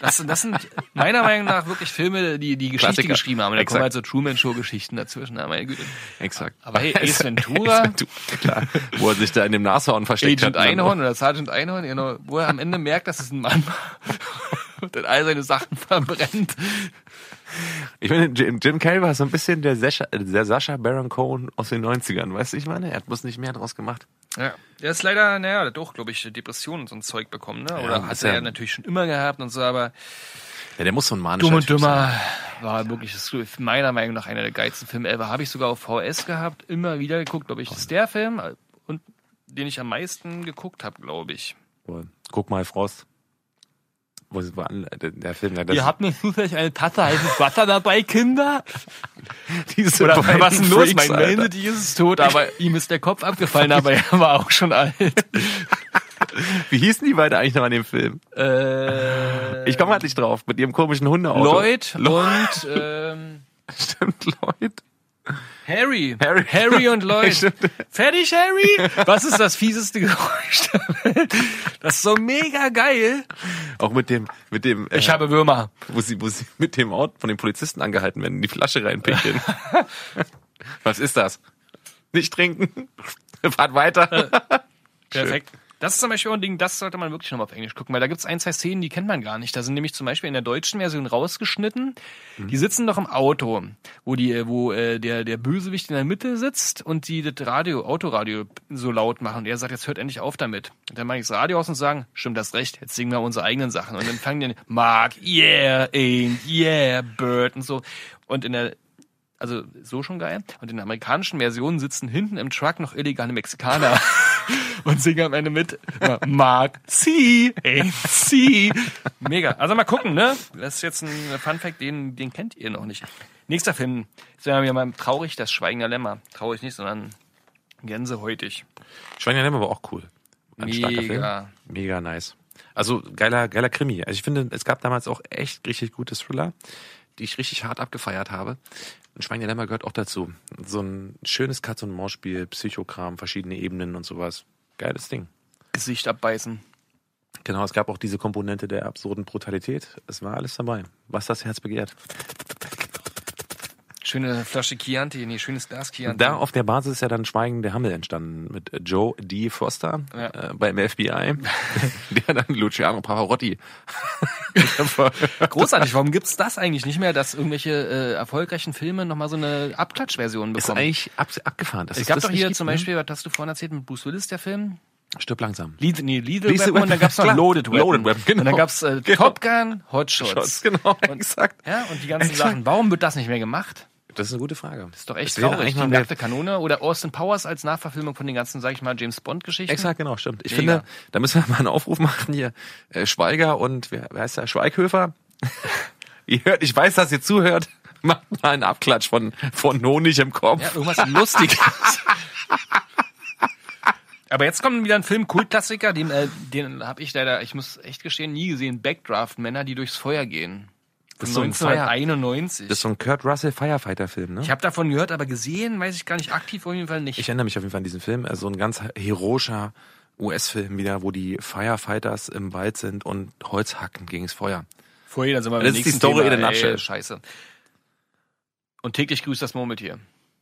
D: Das, sind- das sind meiner Meinung nach wirklich Filme, die die Geschichte
C: Klassiker.
D: geschrieben haben. Da kommen
C: Exakt.
D: halt so Truman Show Geschichten dazwischen. Ja, meine Güte.
C: Exakt.
D: Aber hey, (laughs) Ace Ventura,
C: Ace Ventura, klar. Wo er sich da in dem Nashorn versteckt
D: Agent
C: hat.
D: Einhorn oder Sergeant Einhorn, genau, wo er am Ende merkt, dass es ein Mann war (laughs) und dann all seine Sachen verbrennt.
C: Ich meine, Jim, Jim Carrey war so ein bisschen der Sascha, der Sascha Baron Cohen aus den 90ern, weißt du, ich meine? Er hat bloß nicht mehr draus gemacht.
D: Ja, der ist leider, naja, der hat auch, glaube ich, Depressionen und so ein Zeug bekommen, ne? Oder
C: ist
D: hat
C: ja-
D: er natürlich schon immer gehabt und so, aber
C: Ja, der muss so ein manischer
D: Dumm und
C: Typ
D: Dümmer
C: sein.
D: war wirklich das ist meiner Meinung nach einer der geilsten Filme ever. Habe ich sogar auf VS gehabt, immer wieder geguckt, glaube ich. Das ist der Film, und den ich am meisten geguckt habe, glaube ich.
C: Guck mal, Frost. Wo sie war, der, der Film, das
D: Ihr habt mir zufällig eine Tasse heißes Wasser dabei, Kinder? (laughs)
C: diese
D: Oder was ist denn los?
C: Freaks,
D: Mein. Melody ist tot, aber (laughs) ihm ist der Kopf abgefallen, aber er war auch schon alt. (laughs)
C: Wie hießen die beide eigentlich noch an dem Film?
D: Äh,
C: Ich komme halt nicht drauf, mit ihrem komischen Hundeauto.
D: Lloyd und ähm,
C: Stimmt, Lloyd.
D: Harry.
C: Harry.
D: Harry und (laughs) Lloyd. Fertig, Harry? Was ist das fieseste Geräusch der Welt? Das ist so mega geil.
C: Auch mit dem, mit dem, äh,
D: Ich habe Würmer.
C: wo sie, wo sie mit dem Auto von den Polizisten angehalten werden, die Flasche reinpinkeln. (laughs) Was ist das? Nicht trinken. Fahrt weiter.
D: Perfekt. Das ist zum Beispiel auch ein Ding, das sollte man wirklich nochmal auf Englisch gucken, weil da gibt's ein, zwei Szenen, die kennt man gar nicht. Da sind nämlich zum Beispiel in der deutschen Version rausgeschnitten. Die sitzen doch im Auto, wo die, wo äh, der, der Bösewicht in der Mitte sitzt und die das Radio, Autoradio so laut machen. Und er sagt, jetzt hört endlich auf damit. Und dann mache ich das Radio aus und sagen, stimmt das recht, jetzt singen wir unsere eigenen Sachen. Und dann fangen die an, Mark, yeah, ain't, yeah, Bird und so. Und in der also so schon geil. Und in der amerikanischen Version sitzen hinten im Truck noch illegale Mexikaner (laughs) und singen am Ende mit Mark C. C. Mega. Also mal gucken, ne? Das ist jetzt ein Fun Fact, den, den kennt ihr noch nicht. Nächster Film. Jetzt wären wir mal traurig, das Schweigen der Lämmer. Traurig nicht, sondern gänsehäutig.
C: Schwein der war auch cool. Ein starker Film.
D: Mega.
C: Mega nice. Also geiler, geiler Krimi. Also ich finde, es gab damals auch echt richtig gute Thriller, die ich richtig hart abgefeiert habe. Und Schwein der Lämmer gehört auch dazu. So ein schönes Katz- und Maus-Spiel, Psychokram, verschiedene Ebenen und sowas. Geiles Ding.
D: Gesicht abbeißen.
C: Genau, es gab auch diese Komponente der absurden Brutalität. Es war alles dabei. Was das Herz begehrt.
D: Schöne Flasche Chianti, nee, schönes Glas Chianti.
C: Da auf der Basis ist ja dann Schweigen der Hammel entstanden mit Joe D. Foster
D: Ja.
C: äh, beim FBI, (laughs) der dann Luciano Pavarotti. (laughs)
D: Großartig, warum gibt's das eigentlich nicht mehr, dass irgendwelche äh, erfolgreichen Filme nochmal so eine Abklatschversion
C: ist
D: bekommen?
C: eigentlich ab, abgefahren.
D: Es gab doch hier
C: gibt,
D: zum
C: ne?
D: Beispiel, was hast du vorhin erzählt mit Bruce Willis, der Film?
C: Stirb langsam.
D: Lead, nee, Lethal
C: Lethal
D: Weapon und dann
C: Weapon,
D: gab's noch
C: klar.
D: Loaded Weapon.
C: Loaded Weapon, genau.
D: Und dann gab's äh,
C: Genau.
D: Top Gun, Hot Shots.
C: Shots, genau, (laughs) exakt.
D: Ja, und die ganzen
C: Exakt.
D: Sachen. Warum wird das nicht mehr gemacht?
C: Das ist eine gute Frage.
D: Ist doch echt
C: wäre
D: traurig. Die nackte Kanone oder Austin Powers als Nachverfilmung von den ganzen, sag ich mal, James Bond-Geschichten.
C: Exakt, genau, stimmt. Ich
D: Mega.
C: finde, da müssen wir mal einen Aufruf machen hier. Äh, Schweiger und wer, wer heißt der? Schweighöfer? (laughs) ihr hört, ich weiß, dass ihr zuhört. (laughs) Macht mal einen Abklatsch von, von Honig im Kopf.
D: Ja, irgendwas Lustiges. (laughs) Aber jetzt kommt wieder ein Film, Kultklassiker, den, äh, den habe ich leider, ich muss echt gestehen, nie gesehen. Backdraft, Männer, die durchs Feuer gehen.
C: Das ist so ein Fire-
D: 1991.
C: Das ist so ein Kurt Russell Firefighter-Film, ne?
D: ich habe davon gehört, aber gesehen weiß ich gar nicht, aktiv auf jeden Fall nicht.
C: Ich erinnere mich auf jeden Fall an diesen Film. Also ein ganz heroischer US-Film wieder, wo die Firefighters im Wald sind und Holz hacken gegen das Feuer.
D: Vorher, dann sind wir
C: Das ist die Story
D: Thema.
C: in a nutshell.
D: Scheiße. Und täglich grüßt das Murmeltier.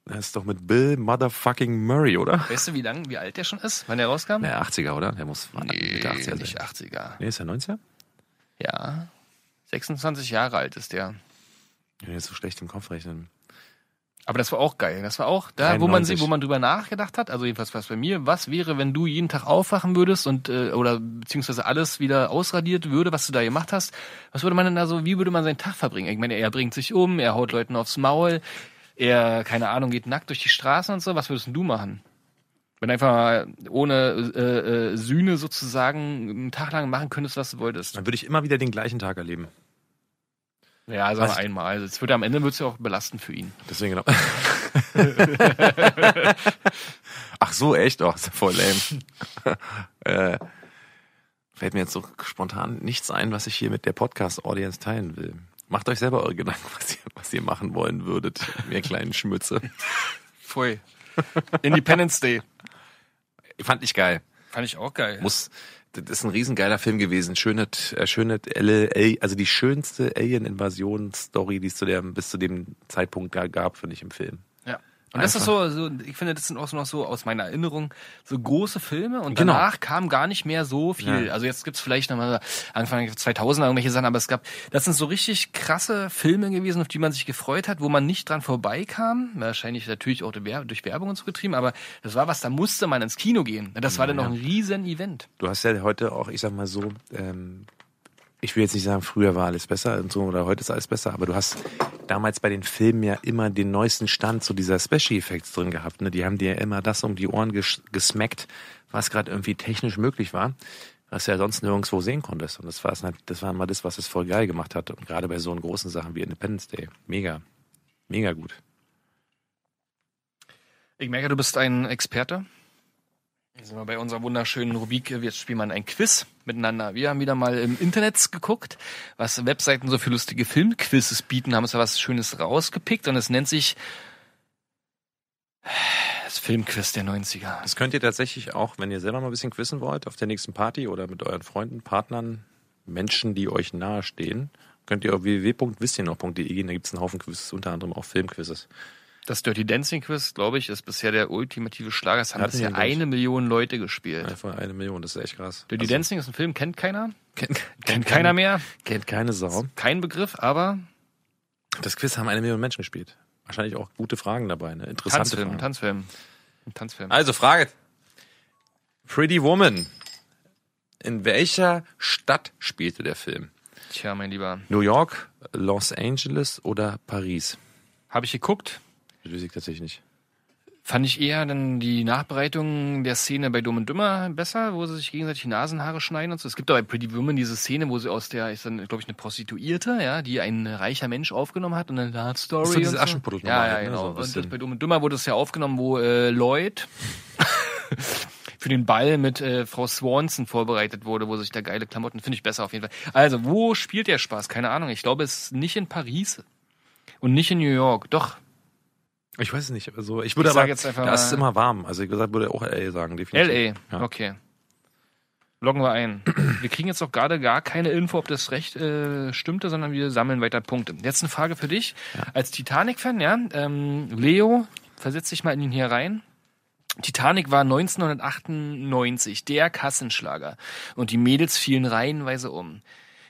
C: Das ist doch mit Bill Motherfucking Murray, oder?
D: Weißt du, wie lang, wie alt der schon ist, wann der rauskam?
C: Der 80er, oder? Der muss Mitte 80er sein.
D: nicht 80er.
C: Nee, ist der 90er?
D: Ja. 26 Jahre alt ist der.
C: Ich will jetzt so schlecht im Kopf rechnen.
D: Aber das war auch geil. Das war auch da, wo man
C: 93.
D: sich, wo man drüber nachgedacht hat. Also jedenfalls was bei mir. Was wäre, wenn du jeden Tag aufwachen würdest und äh, oder beziehungsweise alles wieder ausradiert würde, was du da gemacht hast? Was würde man denn da so? Wie würde man seinen Tag verbringen? Ich meine, er bringt sich um, er haut Leuten aufs Maul, er keine Ahnung geht nackt durch die Straßen und so. Was würdest denn du machen? Wenn du einfach mal ohne äh, äh, Sühne sozusagen einen Tag lang machen könntest, was du wolltest.
C: Dann würde ich immer wieder den gleichen Tag erleben.
D: Ja, wir
C: Was?
D: einmal. Also es würde am Ende wird's ja auch belastend für ihn.
C: Deswegen genau. (laughs) Ach so, echt? Oh, ist ja voll lame. (laughs) äh, fällt mir jetzt so spontan nichts ein, was ich hier mit der Podcast-Audience teilen will. Macht euch selber eure Gedanken, was ihr, was ihr machen wollen würdet, (laughs) ihr kleinen Schmütze.
D: Pfui. Independence Day.
C: Fand ich geil.
D: Fand ich auch geil.
C: Muss, das ist ein riesengeiler Film gewesen. Schöne, äh, schöne also die schönste Alien-Invasion-Story, die es zu der, bis zu dem Zeitpunkt ga- gab, finde ich im Film.
D: Ja. Und das ist so, so, ich finde, das sind auch so noch so aus meiner Erinnerung so große Filme und
C: Genau.
D: danach kam gar nicht mehr so viel.
C: Ja.
D: Also jetzt gibt's vielleicht nochmal Anfang 2000er irgendwelche Sachen, aber es gab, das sind so richtig krasse Filme gewesen, auf die man sich gefreut hat, wo man nicht dran vorbeikam. Wahrscheinlich natürlich auch durch Wer- durch Werbung und so getrieben, aber das war was, da musste man ins Kino gehen. Das war dann noch ein riesen Event.
C: Du hast ja heute auch, ich sag mal so, ähm, ich will jetzt nicht sagen, früher war alles besser und so oder heute ist alles besser, aber du hast damals bei den Filmen ja immer den neuesten Stand zu dieser Special Effects drin gehabt. Ne? Die haben dir ja immer das um die Ohren ges gesmackt, was gerade irgendwie technisch möglich war, was du ja sonst nirgendwo sehen konntest. Und das war, das war immer das, was es voll geil gemacht hat. Und gerade bei so großen Sachen wie Independence Day. Mega. Mega gut.
D: Ich merke, du bist ein Experte. Jetzt sind wir bei unserer wunderschönen Rubrik, jetzt spielen wir ein Quiz miteinander. Wir haben wieder mal im Internet geguckt, was Webseiten so für lustige Filmquizzes bieten, haben uns da was Schönes rausgepickt und es nennt sich das Filmquiz der 90er.
C: Das könnt ihr tatsächlich auch, wenn ihr selber mal ein bisschen quizzen wollt, auf der nächsten Party oder mit euren Freunden, Partnern, Menschen, die euch nahestehen, könnt ihr auf www.wisstiernoch.de gehen, da gibt es einen Haufen Quizzes, unter anderem auch Filmquizzes.
D: Das Dirty Dancing Quiz, glaube ich, ist bisher der ultimative Schlager. Es haben bisher eine Million Leute gespielt.
C: Einfach eine Million, das ist echt krass.
D: Dirty
C: Also,
D: Dancing ist ein Film, kennt keiner?
C: Kennt,
D: Kennt (laughs) keiner mehr?
C: Kennt keine Sau.
D: Kein Begriff, aber
C: Das Quiz haben eine Million Menschen gespielt. Wahrscheinlich auch gute Fragen dabei, ne? Interessante
D: Tanzfilm,
C: Fragen.
D: Tanzfilm. Ein Tanzfilm.
C: Also Frage. Pretty Woman. In welcher Stadt spielte der Film?
D: Tja, mein Lieber.
C: New York, Los Angeles oder Paris?
D: Habe ich geguckt,
C: Das weiß ich tatsächlich nicht.
D: fand ich eher dann die Nachbereitung der Szene bei Dumm und Dümmer besser, wo sie sich gegenseitig die Nasenhaare schneiden und so. Es gibt aber bei Pretty Woman diese Szene, wo sie aus der, ist dann, glaube ich, eine Prostituierte, ja, die ein reicher Mensch aufgenommen hat und eine Love Story.
C: Das ist so
D: und
C: dieses Aschenputtel
D: Ja, ja,
C: normal, ne?
D: genau.
C: So
D: und das, bei Dumm und Dümmer wurde es ja aufgenommen, wo äh, Lloyd (laughs) für den Ball mit äh, Frau Swanson vorbereitet wurde, wo sich da geile Klamotten, finde ich besser auf jeden Fall. Also, wo spielt der Spaß? Keine Ahnung. Ich glaube, es ist nicht in Paris und nicht in New York. Doch,
C: Ich weiß es nicht. Also ich würde
D: Ich
C: aber,
D: jetzt einfach
C: da ist es immer warm. Also ich gesagt, würde auch LA sagen, definitiv.
D: LA.
C: Ja.
D: Okay. Loggen wir ein. (clears throat) Wir kriegen jetzt auch gerade gar keine Info, ob das recht äh, stimmte, sondern wir sammeln weiter Punkte. Jetzt eine Frage für dich. Als Titanic-Fan, ja, ähm, Leo, versetz dich mal in ihn hier rein. Titanic war 1998 der Kassenschlager und die Mädels fielen reihenweise um.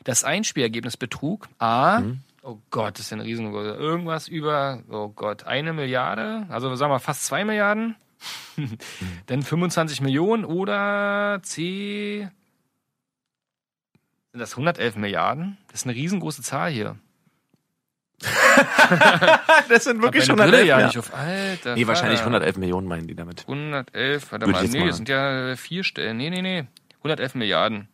D: Das Einspielergebnis betrug A, oh Gott, das ist ja eine riesengroße, irgendwas über, oh Gott, eine Milliarde, also sagen wir fast zwei Milliarden. (laughs) Dann 25 Millionen oder C. Sind das 111 Milliarden? Das ist eine riesengroße Zahl hier. (laughs)
C: Das sind wirklich
D: Hab meine
C: 111
D: Brille ja
C: ja.
D: nicht auf. Alter.
C: Nee, wahrscheinlich
D: Vater.
C: 111 Millionen meinen die damit.
D: 111, warte
C: Würde
D: mal, nee,
C: mal-
D: sind ja vier Stellen. Nee, nee, nee. 111 Milliarden.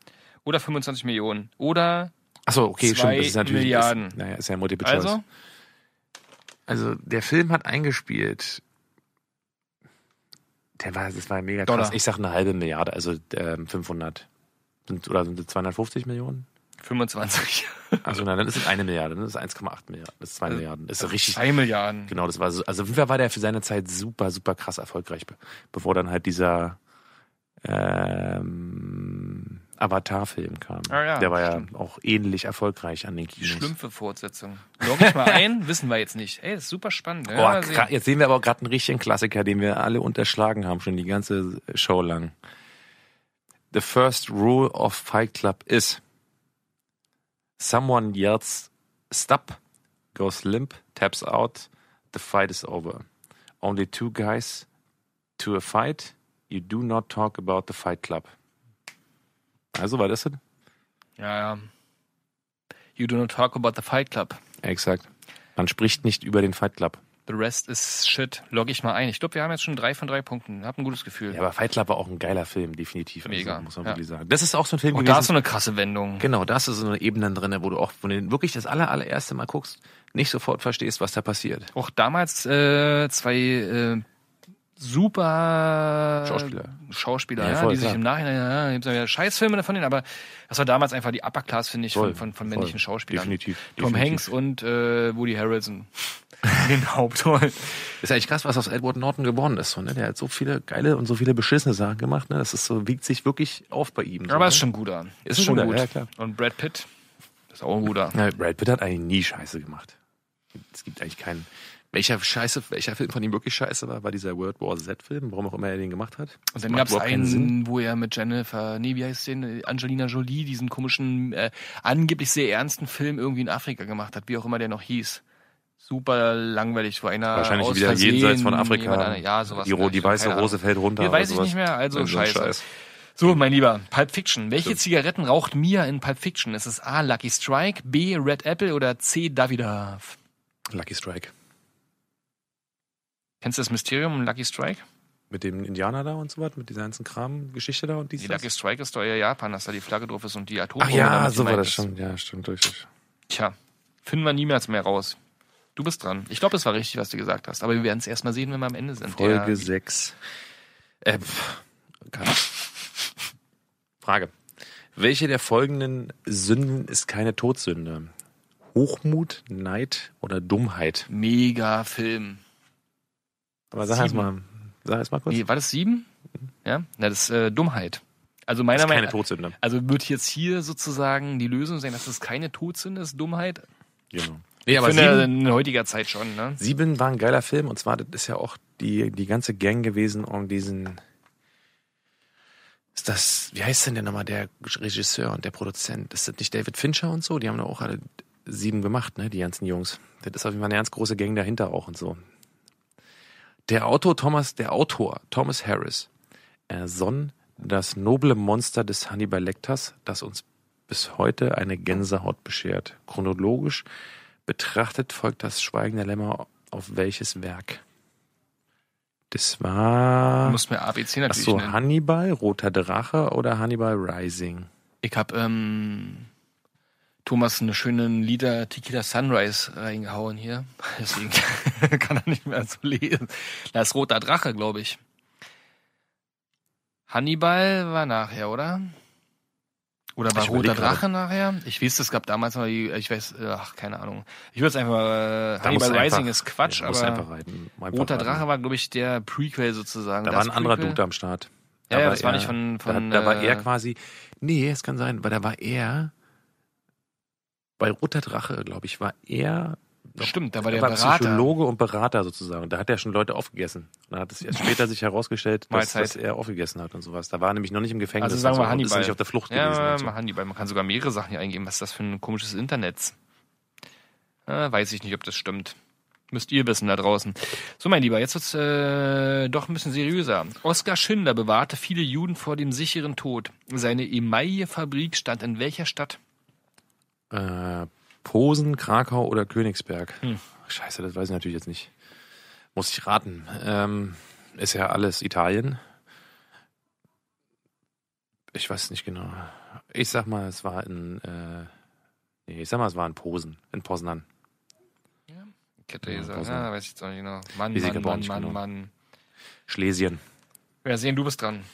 D: Oder 25 Millionen. Oder,
C: Achso, okay, stimmt. Das ist natürlich.
D: Milliarden.
C: Ist, naja, ist ja Multiple Choice.
D: also,
C: Also der Film hat eingespielt. Der war, das war mega krass. Ich sag eine halbe Milliarde, also ähm, 500. Sind, oder sind es 250 Millionen?
D: 25.
C: Also nein, dann ist es eine Milliarde, dann ist es 1,8 Milliarden, das ist zwei Milliarden. Das ist richtig.
D: 2 Milliarden.
C: Genau, das war so. Also Fall war der für seine Zeit super, super krass erfolgreich, be- bevor dann halt dieser ähm, Avatar-Film kam.
D: Ah ja,
C: der war
D: stimmt.
C: ja auch ähnlich erfolgreich an den Kinos.
D: Schlümpfe Fortsetzung. Log ich mal ein, (laughs) wissen wir jetzt nicht. Ey, das ist super spannend.
C: Boah,
D: Ja, sehen.
C: jetzt sehen wir aber gerade einen richtigen Klassiker, den wir alle unterschlagen haben, schon die ganze Show lang. The first rule of Fight Club is someone yells stop, goes limp, taps out, the fight is over. Only two guys to a fight. You do not talk about the Fight Club. Also war das es?
D: ja, ja. You do not talk about the Fight Club.
C: Exakt. Man spricht nicht über den Fight Club.
D: The rest is shit. Log ich mal ein. Ich glaube, wir haben jetzt schon drei von drei Punkten. Hab ein gutes Gefühl.
C: Ja, aber Fight Club war auch ein geiler Film, definitiv.
D: Mega,
C: Also, muss man
D: ja.
C: wirklich sagen. Das ist auch so ein Film
D: Und
C: gewesen.
D: da ist so eine krasse Wendung.
C: Genau, da du so eine Ebene drin, wo du auch, wenn du wirklich das aller, allererste Mal guckst, nicht sofort verstehst, was da passiert.
D: Auch damals äh, zwei äh, super
C: Schauspieler.
D: Schauspieler,
C: Ja,
D: ja,
C: voll,
D: die sich
C: klar.
D: im Nachhinein, ja, gibt's ja wieder Scheißfilme von denen, aber das war damals einfach die Upper Class, finde ich,
C: Voll,
D: von, von, von
C: voll.
D: männlichen Schauspielern.
C: Definitiv,
D: Tom
C: definitiv.
D: Hanks und äh, Woody Harrelson in (laughs) den Hauptrollen.
C: Ist eigentlich krass, was aus Edward Norton geworden ist. So, ne? Der hat so viele geile und so viele beschissene Sachen gemacht. Ne? Das ist so, wiegt sich wirklich auf bei ihm. So,
D: aber
C: ne?
D: ist schon guter.
C: Ist ein
D: schon
C: guter,
D: gut.
C: ja, klar.
D: Und Brad Pitt ist auch ein guter.
C: Ja, Brad Pitt hat eigentlich nie Scheiße gemacht. Es gibt eigentlich keinen. Welcher Scheiße, welcher Film von ihm wirklich scheiße war, war dieser World War Z-Film, warum auch immer er den gemacht hat.
D: Und dann gab es einen, wo er mit Jennifer, nee, wie heißt den, Angelina Jolie, diesen komischen, äh, angeblich sehr ernsten Film irgendwie in Afrika gemacht hat, wie auch immer der noch hieß. Super langweilig, wo einer
C: Wahrscheinlich wieder
D: Versehen
C: jenseits von Afrika.
D: jemand an- ja, sowas.
C: Die, die weiße. Rose fällt runter. Oder
D: weiß ich nicht mehr, also scheiße.
C: Scheiß.
D: So, mein Lieber, Pulp Fiction. Welche Zigaretten raucht Mia in Pulp Fiction? Ist es A, Lucky Strike, B, Red Apple oder C, Davidoff?
C: Lucky Strike.
D: Kennst du das Mysterium um Lucky Strike?
C: Mit dem Indianer da und so was, mit dieser ganzen Kram-Geschichte da und dies,
D: Die
C: das?
D: Lucky Strike ist doch eher Japan, dass da die Flagge drauf ist und die Atombombe
C: Ach ja, so war das schon. Ja, stimmt, richtig.
D: Tja, finden wir niemals mehr raus. Du bist dran. Ich glaube, es war richtig, was du gesagt hast. Aber wir werden es erst mal sehen, wenn wir am Ende sind.
C: Folge
D: Der-
C: 6. Äh. Frage. Welche der folgenden Sünden ist keine Todsünde? Hochmut, Neid oder Dummheit?
D: Mega Film.
C: Aber sag erst mal, sag erst mal kurz.
D: Nee, war das sieben? Ja, na, das ist äh, Dummheit. Also meiner
C: ist keine
D: Meinung
C: Todsünde.
D: also wird jetzt hier sozusagen die Lösung sein, dass es keine Todsünde ist, Dummheit?
C: Genau. Nee, aber
D: finde
C: sieben,
D: in heutiger Zeit schon, ne?
C: sieben war ein geiler Film und zwar, das ist ja auch die, die ganze Gang gewesen um diesen, ist das, wie heißt denn der nochmal, der Regisseur und der Produzent? Ist das nicht David Fincher und so? Die haben doch auch alle sieben gemacht, ne, die ganzen Jungs. Das ist auf jeden Fall eine ganz große Gang dahinter auch und so. Der Autor Thomas, der Autor Thomas Harris ersonnen das noble Monster des Hannibal Lecters, das uns bis heute eine Gänsehaut beschert. Chronologisch betrachtet folgt das Schweigen der Lämmer auf welches Werk? Das
D: Du
C: war
D: musst mir ABC natürlich
C: so,
D: nennen.
C: Hannibal, Roter Drache oder Hannibal Rising?
D: Ich hab ähm, Thomas eine schöne Lieder Tequila Sunrise reingehauen hier. (laughs) Deswegen (laughs) kann er nicht mehr so lesen. Das ist Roter Drache, glaube ich. Hannibal war nachher, oder? Oder war
C: Ich
D: Roter
C: gerade.
D: Drache nachher? Ich weiß, es gab damals noch, die- ich weiß, ach, keine Ahnung. Ich würde es einfach, äh,
C: Da
D: Hannibal Rising
C: einfach-
D: ist Quatsch,
C: ja,
D: aber Roter
C: reiten.
D: Drache war, glaube ich, der Prequel sozusagen.
C: Da war ein anderer. Dude am Start.
D: Ja, ja,
C: war
D: das war
C: er-
D: nicht von- von,
C: da, da war
D: äh,
C: er quasi. Nee, es kann sein, weil da war er. Bei Roter Drache, glaube ich, war er.
D: Stimmt, da war der
C: er
D: Berater.
C: Psychologe und Berater sozusagen. Da hat er schon Leute aufgegessen. Dann hat es erst später sich herausgestellt, dass, dass er aufgegessen hat und sowas. Da war er nämlich noch nicht im Gefängnis.
D: Also sagen wir
C: und so, und ist
D: Hannibal.
C: nicht auf der Flucht gewesen.
D: Ja,
C: und so.
D: mal Hannibal. Man kann sogar mehrere Sachen hier eingeben. Was ist das für ein komisches Internet? Weiß ich nicht, ob das stimmt. Müsst ihr wissen da draußen. So, mein Lieber, jetzt wird's äh, doch ein bisschen seriöser. Oskar Schindler bewahrte viele Juden vor dem sicheren Tod. Seine Emaille-Fabrik stand in welcher Stadt?
C: Äh, Posen, Krakau oder Königsberg?
D: Hm.
C: Scheiße, das weiß ich natürlich jetzt nicht. Muss ich raten. Ähm, ist ja alles Italien. Ich weiß nicht genau. Ich sag mal, es war in. Äh, nee, ich sag mal, es war in Posen, in Poznan.
D: Ich hätte
C: Ja,
D: gesagt, ja, weiß ich jetzt auch nicht genau. Mann, Mann, Mann,
C: nicht
D: Mann,
C: genau.
D: Mann.
C: Schlesien.
D: Ja, sehen, du bist dran.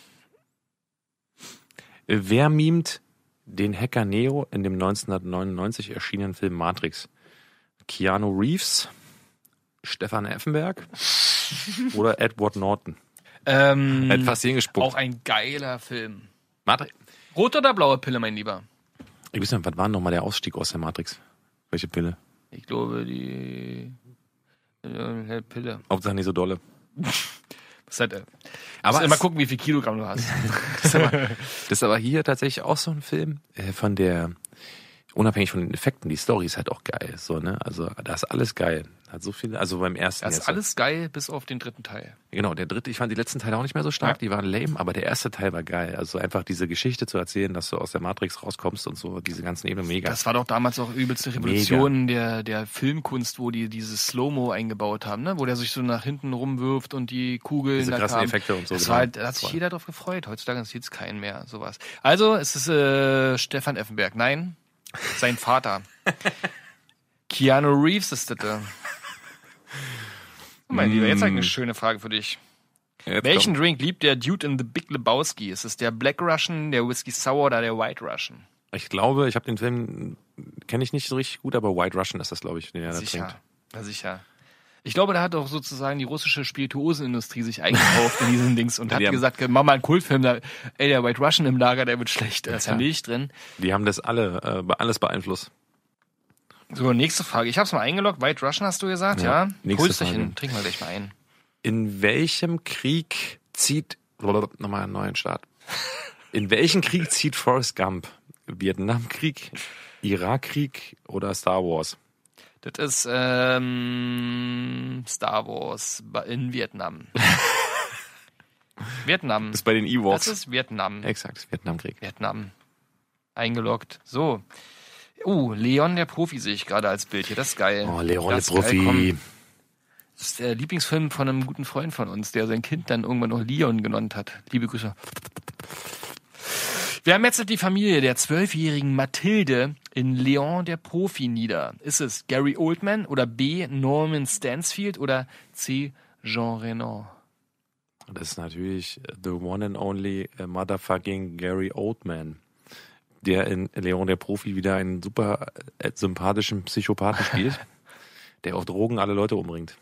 C: Wer mimt den Hacker Neo in dem 1999 erschienenen Film Matrix? Keanu Reeves, Stefan Effenberg (laughs) oder Edward Norton?
D: Ähm,
C: hat fast hingespuckt.
D: auch ein geiler Film.
C: Matrix.
D: Rote oder blaue Pille, mein Lieber?
C: Ich weiß nicht, was war nochmal der Ausstieg aus der Matrix? Welche Pille?
D: Ich glaube, die äh, Pille.
C: Hauptsache nicht so dolle. (laughs)
D: Das ist halt,
C: Aber
D: immer gucken, wie viel Kilogramm du hast.
C: Das ist aber, das ist aber hier tatsächlich auch so ein Film äh, von der, unabhängig von den Effekten, die Story ist halt auch geil. So, ne? Also da ist alles geil. Hat so viele, also beim ersten
D: Das ist alles geil, bis auf den dritten Teil.
C: Genau, der dritte, ich fand die letzten Teile auch nicht mehr so stark,
D: Ja.
C: die waren lame, aber der erste Teil war geil. Also einfach diese Geschichte zu erzählen, dass du aus der Matrix rauskommst und so, diese ganzen Ebenen mega.
D: Das war doch damals auch übelste Revolution der, der Filmkunst, wo die dieses Slow-Mo eingebaut haben, ne? wo der sich so nach hinten rumwirft und die Kugeln
C: Diese
D: da
C: krassen
D: kamen.
C: Effekte und so,
D: Das
C: genau.
D: war halt, da hat sich jeder drauf gefreut. Heutzutage interessiert es keinen mehr, sowas. Also, es ist äh, Stefan Effenberg. Nein, sein Vater. Keanu Reeves ist das. da. Oh, mein Lieber, jetzt habe ich eine schöne Frage für dich.
C: Jetzt
D: Welchen
C: kommt-
D: Drink liebt der Dude in The Big Lebowski? Ist es der Black Russian, der Whisky Sour oder der White Russian?
C: Ich glaube, ich habe den Film, kenne ich nicht so richtig gut, aber White Russian ist das, glaube ich, den er da
D: sicher.
C: trinkt.
D: Na sicher. Ich glaube, da hat auch sozusagen die russische Spirituosenindustrie sich eingekauft in diesen (laughs) Dings und hat
C: haben-
D: gesagt, mach mal einen Kultfilm, da, ey, der White Russian im Lager, der wird schlecht, da ist ja. Milch drin.
C: Die haben das alle, äh, alles beeinflusst.
D: So, nächste Frage. Ich hab's mal eingeloggt. White Russian hast du gesagt,
C: Ja,
D: ja? Holst dich hin. Trink mal gleich mal ein.
C: In welchem Krieg zieht, nochmal einen neuen Start. In welchen Krieg zieht Forrest Gump? Vietnamkrieg, Irakkrieg oder Star Wars?
D: Das ist ähm, Star Wars in Vietnam. (laughs) Vietnam.
C: Das ist bei den
D: Das
C: Ewoks.
D: ist Vietnam.
C: Exakt, Vietnamkrieg.
D: Vietnam. Eingeloggt. So. Uh, Leon der Profi sehe ich gerade als Bild hier. Das ist geil.
C: Oh, Leon
D: das
C: der
D: geil.
C: Profi.
D: Das ist der Lieblingsfilm von einem guten Freund von uns, der sein Kind dann irgendwann noch Leon genannt hat. Liebe Grüße. Wer metzelt die Familie der zwölfjährigen Mathilde in Leon der Profi nieder? Ist es Gary Oldman oder B. Norman Stansfield oder C. Jean Reno?
C: Das ist natürlich the one and only äh, motherfucking Gary Oldman, der in Leon der Profi wieder einen super äh, sympathischen Psychopathen (laughs) spielt, der auf Drogen alle Leute umbringt.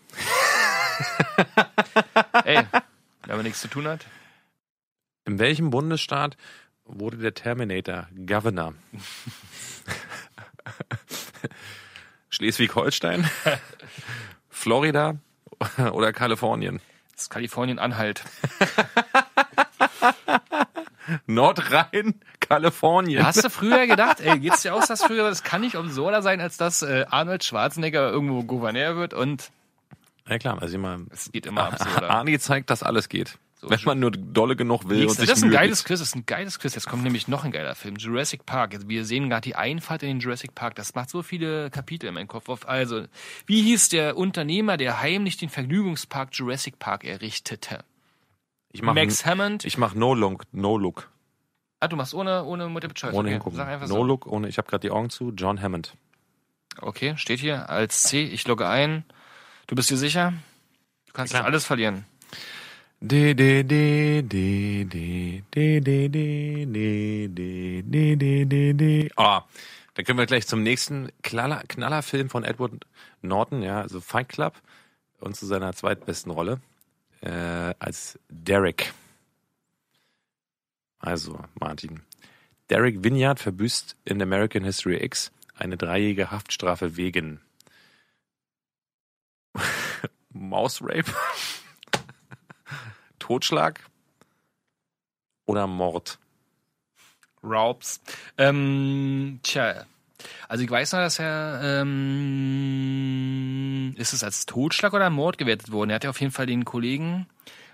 C: (laughs)
D: Ey, (laughs) wenn man nichts zu tun hat.
C: In welchem Bundesstaat wurde der Terminator Governor? (laughs) Schleswig-Holstein, (laughs) Florida oder Kalifornien?
D: Das ist Kalifornien-Anhalt. (laughs)
C: Nordrhein, Kalifornien.
D: Hast du früher gedacht, ey, geht's dir aus, dass früher, das kann nicht absurder sein, als dass äh, Arnold Schwarzenegger irgendwo Gouverneur wird und
C: Ja klar, also immer.
D: es geht immer absurder.
C: Arnie zeigt, dass alles geht.
D: So,
C: Wenn man nur dolle genug will
D: Nächster,
C: und sich
D: das ist ein
C: Mühe
D: geiles
C: gibt.
D: Quiz, das ist ein geiles Quiz. Jetzt kommt nämlich noch ein geiler Film, Jurassic Park. Wir sehen gerade die Einfahrt in den Jurassic Park. Das macht so viele Kapitel in meinem Kopf auf. Also, wie hieß der Unternehmer, der heimlich den Vergnügungspark Jurassic Park errichtete?
C: Ich mach,
D: Max Hammond.
C: ich mach No Look, No Look,
D: ah, du machst ohne, ohne Multiple Choice.
C: ohne
D: okay.
C: hingucken.
D: Sag einfach
C: No
D: so.
C: Look, ohne. Ich habe gerade die Augen zu. John Hammond.
D: Okay, steht hier als C. Ich logge ein. Du bist dir sicher? Du kannst
C: Klar.
D: alles verlieren.
C: De. Ah, dann können wir gleich zum nächsten Knaller, Knallerfilm von Edward Norton, ja, also Fight Club und zu seiner zweitbesten Rolle äh, als Derek. Also Martin, Derek Vineyard verbüßt in American History X eine dreijährige Haftstrafe wegen Mausrape, Totschlag oder Mord.
D: Raubs. Ähm, tja. Also ich weiß noch, dass er ähm, ist es als Totschlag oder Mord gewertet worden. Er hat ja auf jeden Fall den Kollegen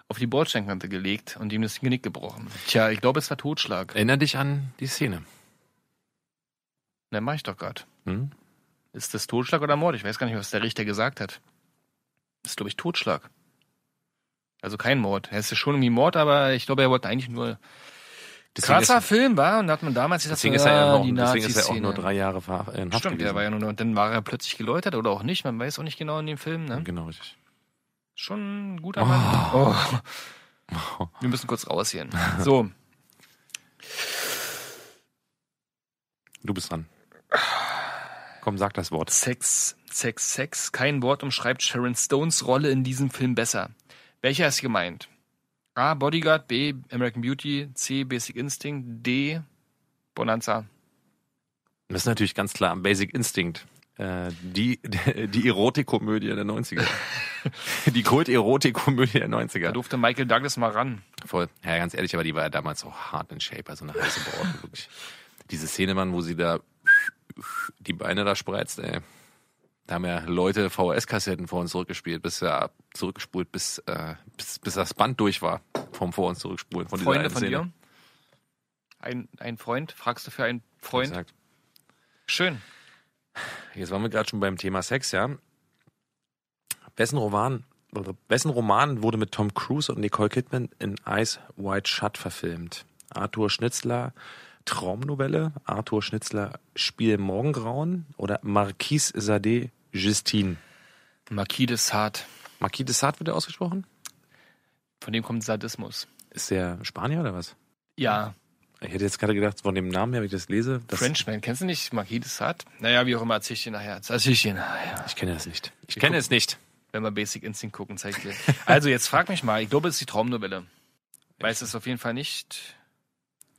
D: auf die Bordsteinkante gelegt und ihm das Genick gebrochen. Tja, ich glaube, es war Totschlag.
C: Erinner dich an die Szene.
D: Ne, mach ich doch gerade.
C: Hm?
D: Ist das Totschlag oder Mord? Ich weiß gar nicht, was der Richter gesagt hat. Das ist, glaube ich, Totschlag. Also kein Mord. Er ist ja schon irgendwie Mord, aber ich glaube, er wollte eigentlich nur
C: Deswegen
D: krasser
C: ist,
D: Film war und da hat man damals gesagt,
C: deswegen ist er ja
D: ah,
C: noch,
D: die
C: deswegen ist er auch nur drei Jahre ver- in Haft
D: Stimmt,
C: gewesen.
D: er war ja nur, und dann war er plötzlich geläutert oder auch nicht, man weiß auch nicht genau in dem Film, ne?
C: Genau, richtig.
D: Schon ein guter Mann. Oh. (laughs) Wir müssen kurz rausgehen. So,
C: Du bist dran. Komm, sag das Wort.
D: Sex, Sex, Sex. Kein Wort umschreibt Sharon Stones Rolle in diesem Film besser. Welcher ist gemeint? A. Bodyguard, B. American Beauty, C. Basic Instinct, D. Bonanza.
C: Das ist natürlich ganz klar Basic Instinct. Äh, die, (laughs) die Erotikkomödie der 90er. (laughs) die Kult-Erotikkomödie der
D: Da
C: 90er.
D: durfte Michael Douglas mal ran.
C: Voll. Ja, ganz ehrlich, aber die war ja damals so hart in Shape, also eine heiße Braut. Wirklich. Diese Szene, Mann, wo sie da die Beine da spreizt, ey. Da haben ja Leute VHS-Kassetten vor uns zurückgespielt, bis ja zurückgespult, bis, äh, bis, bis das Band durch war vom vor uns zurückspulen von dieser
D: Freunde von
C: Szene.
D: dir? Ein, ein Freund? Fragst du für einen Freund?
C: Exakt.
D: Schön.
C: Jetzt waren wir gerade schon beim Thema Sex, ja. Wessen Roman, wessen Roman wurde mit Tom Cruise und Nicole Kidman in Eyes Wide Shut verfilmt? Arthur Schnitzler Traumnovelle, Arthur Schnitzler Spiel Morgengrauen oder Marquise Sade Justine?
D: Marquis de Sade.
C: Marquis de Sade wird er ausgesprochen?
D: Von dem kommt Sadismus.
C: Ist der Spanier oder was?
D: Ja,
C: Ich hätte jetzt gerade gedacht, von dem Namen her, wenn ich das lese, das,
D: Frenchman. Kennst du nicht Marquis de Sade? Naja, wie auch immer, erzähl ich dir nachher. Erzähl ich dir nachher.
C: ich kenne das nicht. Ich
D: Wir
C: kenne es nicht.
D: Wenn wir Basic Instinct gucken, zeig ich dir. Also, jetzt frag mich mal. Ich glaube, es ist die Traumnovelle. Weiß es auf jeden Fall nicht.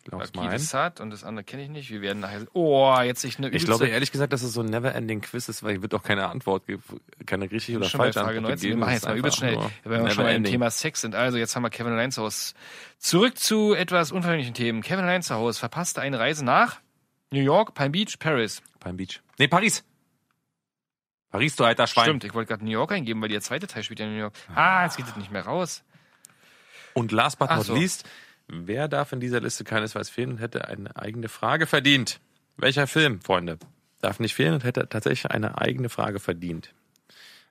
C: Glaub's mal
D: Marquis de
C: ein.
D: Sade und das andere kenne ich nicht. Wir werden nachher. Oh, jetzt ich eine
C: Ich glaube ehrlich gesagt, dass es so ein never-ending Quiz ist, weil ich wird auch keine Antwort geben, keine richtige oder falsche
D: Frage
C: Antwort
D: 19. Wir
C: geben.
D: machen
C: Es
D: jetzt mal übelst schnell, wenn wir schon beim
C: never-ending.
D: Thema Sex sind. Also, jetzt haben wir Kevin allein zu Hause. Zurück zu etwas unverfänglichen Themen. Kevin allein zu Hause verpasste eine Reise nach New York, Palm Beach, Paris.
C: Palm Beach. Nee, Paris. Paris, du alter Schwein.
D: Stimmt, ich wollte gerade New York eingeben, weil der zweite Teil spielt ja in New York. Ah, jetzt geht es nicht mehr raus.
C: Und last but not
D: so.
C: least, wer darf in dieser Liste keinesfalls fehlen und hätte eine eigene Frage verdient? Welcher Film, Freunde, darf nicht fehlen und hätte tatsächlich eine eigene Frage verdient?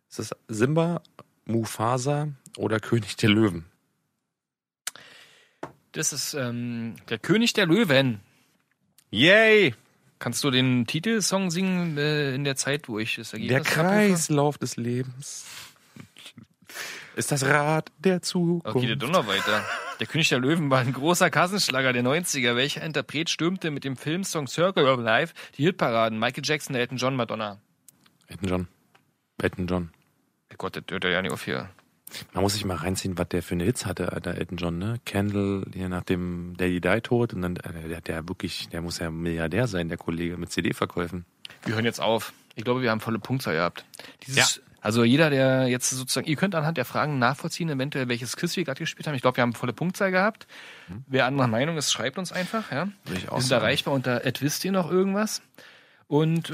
C: Ist es Simba, Mufasa oder König der Löwen?
D: Das ist ähm, der König der Löwen.
C: Yay!
D: Kannst du den Titelsong singen äh, in der Zeit, wo ich das Ergebnis
C: Der
D: abrufe?
C: Kreislauf des Lebens. Ist das Rad der Zukunft.
D: Okay, der Donner weiter. Der König der Löwen war ein großer Kassenschlager der 90er. Welcher Interpret stürmte mit dem Filmsong Circle of Life die Hitparaden? Michael Jackson, Elton John, Madonna.
C: Elton John. Elton John.
D: Gott, das hört ja nicht auf hier.
C: Man muss sich mal reinziehen, was der für eine Hits hatte, der Elton John, ne? Candle, hier nach dem Daddy Die tot und dann, äh, der, der wirklich, der muss ja Milliardär sein, der Kollege mit CD-Verkäufen.
D: Wir hören jetzt auf. Ich glaube, wir haben volle Punktzahl gehabt. Dieses, Also jeder, der jetzt sozusagen, ihr könnt anhand der Fragen nachvollziehen, eventuell welches Quiz wir gerade gespielt haben. Ich glaube, wir haben volle Punktzahl gehabt. Wer anderer Meinung ist, schreibt uns einfach. Ja. Wir sind erreichbar unter Ed wisst ihr noch irgendwas. Und äh,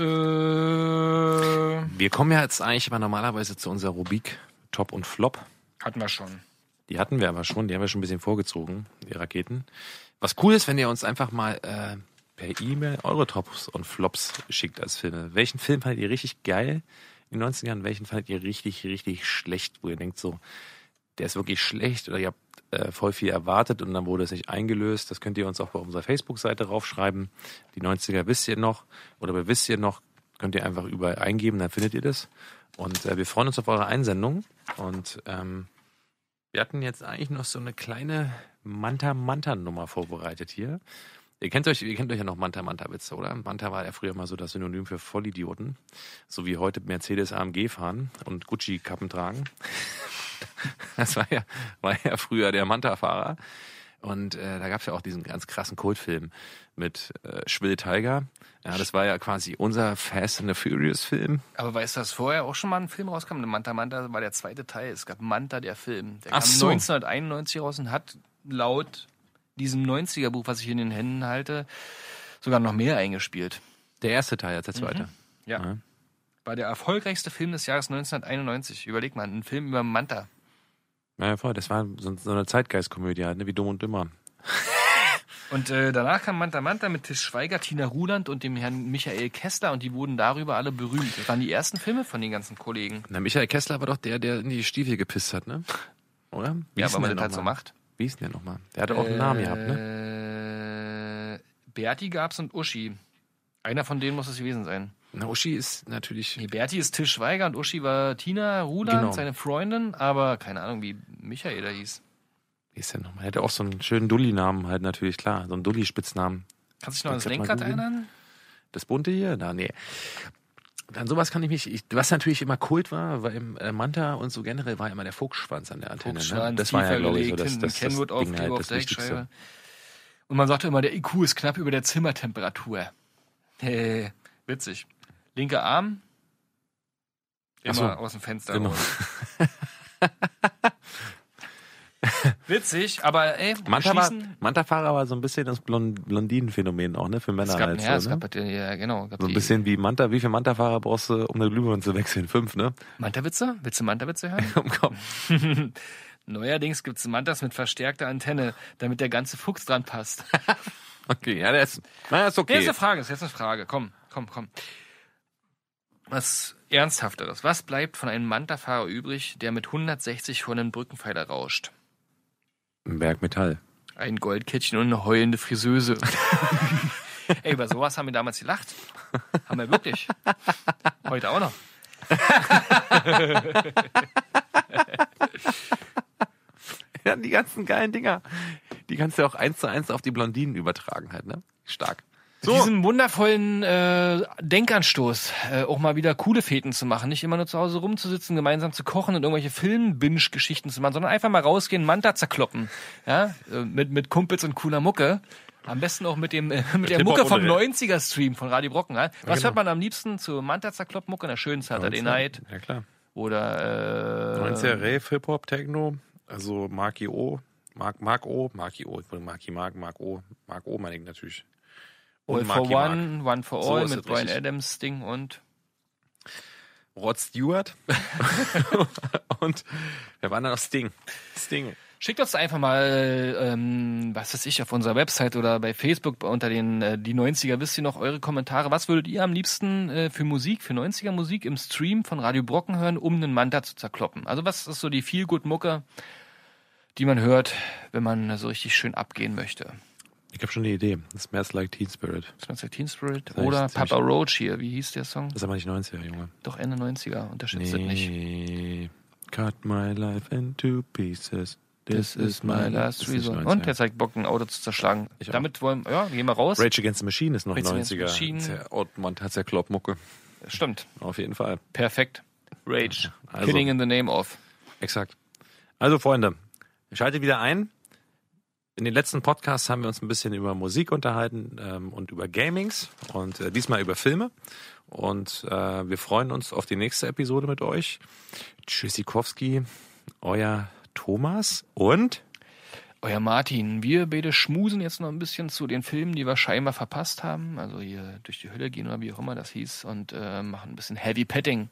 C: Wir kommen ja jetzt eigentlich aber normalerweise zu unserer Rubrik Top und Flop.
D: hatten wir schon.
C: Die hatten wir aber schon, die haben wir schon ein bisschen vorgezogen, die Raketen. Was cool ist, wenn ihr uns einfach mal äh, per E-Mail eure Tops und Flops schickt als Filme. Welchen Film fandet ihr richtig geil in den 90ern? Welchen fandet ihr richtig, richtig schlecht, wo ihr denkt so, der ist wirklich schlecht oder ihr habt äh, voll viel erwartet und dann wurde es nicht eingelöst. Das könnt ihr uns auch bei unserer Facebook-Seite raufschreiben. Die 90er wisst ihr noch oder wer wisst ihr noch, könnt ihr einfach überall eingeben, dann findet ihr das. Und äh, wir freuen uns auf eure Einsendung und ähm, wir hatten jetzt eigentlich noch so eine kleine Manta-Manta-Nummer vorbereitet hier. Ihr kennt euch, ihr kennt euch ja noch Manta-Manta-Witze, oder? Manta war ja früher mal so das Synonym für Vollidioten. So wie heute Mercedes AMG fahren und Gucci-Kappen tragen. (laughs) Das war ja, war ja früher der Manta-Fahrer. Und äh, da gab es ja auch diesen ganz krassen Kultfilm mit äh, Schwill Tiger. Ja, das war ja quasi unser Fast and the Furious-Film.
D: Aber weißt du, dass vorher auch schon mal ein Film rauskam? Manta Manta war der zweite Teil. Es gab Manta, der Film. Der
C: Ach
D: kam
C: so.
D: 1991 raus und hat laut diesem 90er-Buch, was ich in den Händen halte, sogar noch mehr eingespielt.
C: Der erste Teil als der zweite.
D: Ja.
C: Ja.
D: War der erfolgreichste Film des Jahres 1991. Überleg mal, ein Film über Manta.
C: Ja, ja, voll. Das war so, so eine Zeitgeistkomödie halt, ne? wie dumm und dümmer. (laughs)
D: Und äh, danach kam Manta Manta mit Tisch Schweiger, Tina Ruland und dem Herrn Michael Kessler und die wurden darüber alle berühmt. Das waren die ersten Filme von den ganzen Kollegen.
C: Na, Michael Kessler war doch der, der in die Stiefel gepisst hat, ne? Oder? Wie
D: Ja, weil man das halt so macht.
C: Wie hieß denn der nochmal? Der hatte auch einen Namen gehabt, ne?
D: Äh, Berti gab's und Uschi. Einer von denen muss es gewesen sein.
C: Na, Uschi ist natürlich.
D: Nee, Berti ist Tisch Schweiger und Uschi war Tina Ruland,
C: Genau.
D: seine Freundin, aber keine Ahnung, wie Michael da hieß.
C: Wie ist der nochmal? Er hatte auch so einen schönen Dulli-Namen halt natürlich, klar. So einen Dulli-Spitznamen.
D: Kannst du dich noch ans Lenkrad erinnern?
C: Das bunte hier? Na, nee. An sowas kann ich mich, ich, was natürlich immer Kult war, war im äh, Manta und so generell war immer der Fuchsschwanz an der Antenne. ne? Das war ja, glaube ich, so
D: gelegt,
C: das,
D: hinten
C: das, das
D: Kenwood
C: Ding halt,
D: auf
C: das Wichtigste.
D: Und man sagte immer, der IQ ist knapp über der Zimmertemperatur. Hey, (laughs) witzig. Linker Arm, immer
C: so,
D: aus dem Fenster
C: genau. (laughs) (laughs)
D: Witzig, aber ey,
C: Manta war,
D: schließen.
C: Manta-Fahrer war so ein bisschen das Blond Blondinenphänomen auch, ne? Für Männer
D: Es gab,
C: halt.
D: ja, es
C: so, ne?
D: gab, ja, genau. Gab
C: So ein bisschen wie Manta. Wie viel Manta-Fahrer brauchst du, um eine Glühbirne zu wechseln? Fünf, ne?
D: Manta-Witze? Willst du Manta-Witze hören? (laughs)
C: Komm, komm. (laughs)
D: Neuerdings gibt's Mantas mit verstärkter Antenne, damit der ganze Fuchs dran passt.
C: Okay, ja, ist, na, ist
D: Okay. Jetzt eine Frage, ist jetzt eine Frage. Komm, komm, komm. Was Ernsthafteres. Was bleibt von einem Manta-Fahrer übrig, der mit 160 vor einen Brückenpfeiler rauscht?
C: Ein Berg Metall.
D: Ein Goldkettchen und eine heulende Friseuse. (laughs) Ey, über sowas haben wir damals gelacht. Haben wir wirklich. Heute auch noch. (laughs)
C: Ja, die ganzen geilen Dinger. Die kannst du auch eins zu eins auf die Blondinen übertragen halt, ne? Stark.
D: Mit diesem wundervollen äh, Denkanstoß, äh, auch mal wieder coole Feten zu machen. Nicht immer nur zu Hause rumzusitzen, gemeinsam zu kochen und irgendwelche Film-Binge-Geschichten zu machen, sondern einfach mal rausgehen, Manta zerkloppen. Ja? Äh, mit, mit Kumpels und cooler Mucke. Am besten auch mit dem äh, (laughs) mit der
C: Hip-Hop
D: Mucke vom
C: ohne Rap.
D: 90er-Stream von Radio Brocken. Ja? Was
C: genau.
D: hört man am liebsten zu Manta zerkloppen Mucke? Na schön Saturday Night
C: Ja, klar.
D: oder äh,
C: 90er Rave, Hip-Hop, Techno. Also Marki O. Mark, Mark O. Marki O. Ich wollte Marki Mark, Mark O. Mark O meine ich natürlich.
D: All for
C: Marky Mark.
D: One, One for
C: So
D: All
C: ist
D: mit Brian
C: richtig.
D: Adams Ding und
C: Rod Stewart. (laughs) (laughs) und wer war denn noch Sting? Sting.
D: Schickt uns einfach mal, ähm, was weiß ich, auf unserer Website oder bei Facebook unter den äh, die 90er, wisst ihr noch eure Kommentare. Was würdet ihr am liebsten äh, für Musik, für 90er Musik im Stream von Radio Brocken hören, um einen Manta zu zerkloppen? Also was ist so die Feel-Good-Mucke, die man hört, wenn man so richtig schön abgehen möchte?
C: Ich habe schon eine Idee. Das Smells Like Teen Spirit.
D: Das ist Teen Spirit
C: Das
D: oder Papa Roach hier, wie hieß der Song?
C: Das ist aber nicht 90er, Junge.
D: Doch Ende 90er, unterschätzt das nicht.
C: Nee. Cut my life into pieces.
D: This is my last resort.
C: 90er.
D: Und der zeigt Bock, ein Auto zu zerschlagen.
C: Ich auch.
D: Damit wollen, ja, gehen wir raus.
C: Rage Against the Machine ist noch
D: Rage Against the
C: 90er.
D: Machine.
C: Der Ottmont hat ja Kloppmucke.
D: Stimmt.
C: Auf jeden Fall.
D: Perfekt. Rage.
C: Also-
D: Killing in the name of.
C: Exakt. Also Freunde, schaltet wieder ein. In den letzten Podcasts haben wir uns ein bisschen über Musik unterhalten ähm, und über Gamings und äh, diesmal über Filme. Und äh, wir freuen uns auf die nächste Episode mit euch. Tschüssikowski, euer Thomas und
D: Euer Martin, wir beide schmusen jetzt noch ein bisschen zu den Filmen, die wir scheinbar verpasst haben. Also hier durch die Hölle gehen oder wie auch immer das hieß und äh, machen ein bisschen Heavy Petting.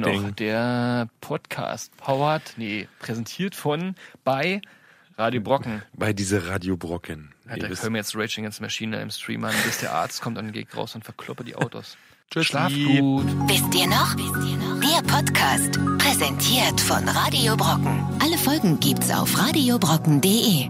D: Noch,
C: Petting.
D: der Podcast powered, nee, präsentiert von bei Radio Brocken.
C: bei diese Radio Brocken.
D: Ja, da
C: wisst-
D: können wir jetzt Raging Against the Machine im Stream an, bis der Arzt kommt und geht raus und verkloppe die Autos. (laughs)
C: Tschüssi.
D: Schlaf gut.
A: Wisst ihr noch? Der Podcast, präsentiert von Radio Brocken. Alle Folgen gibt's auf radiobrocken.de.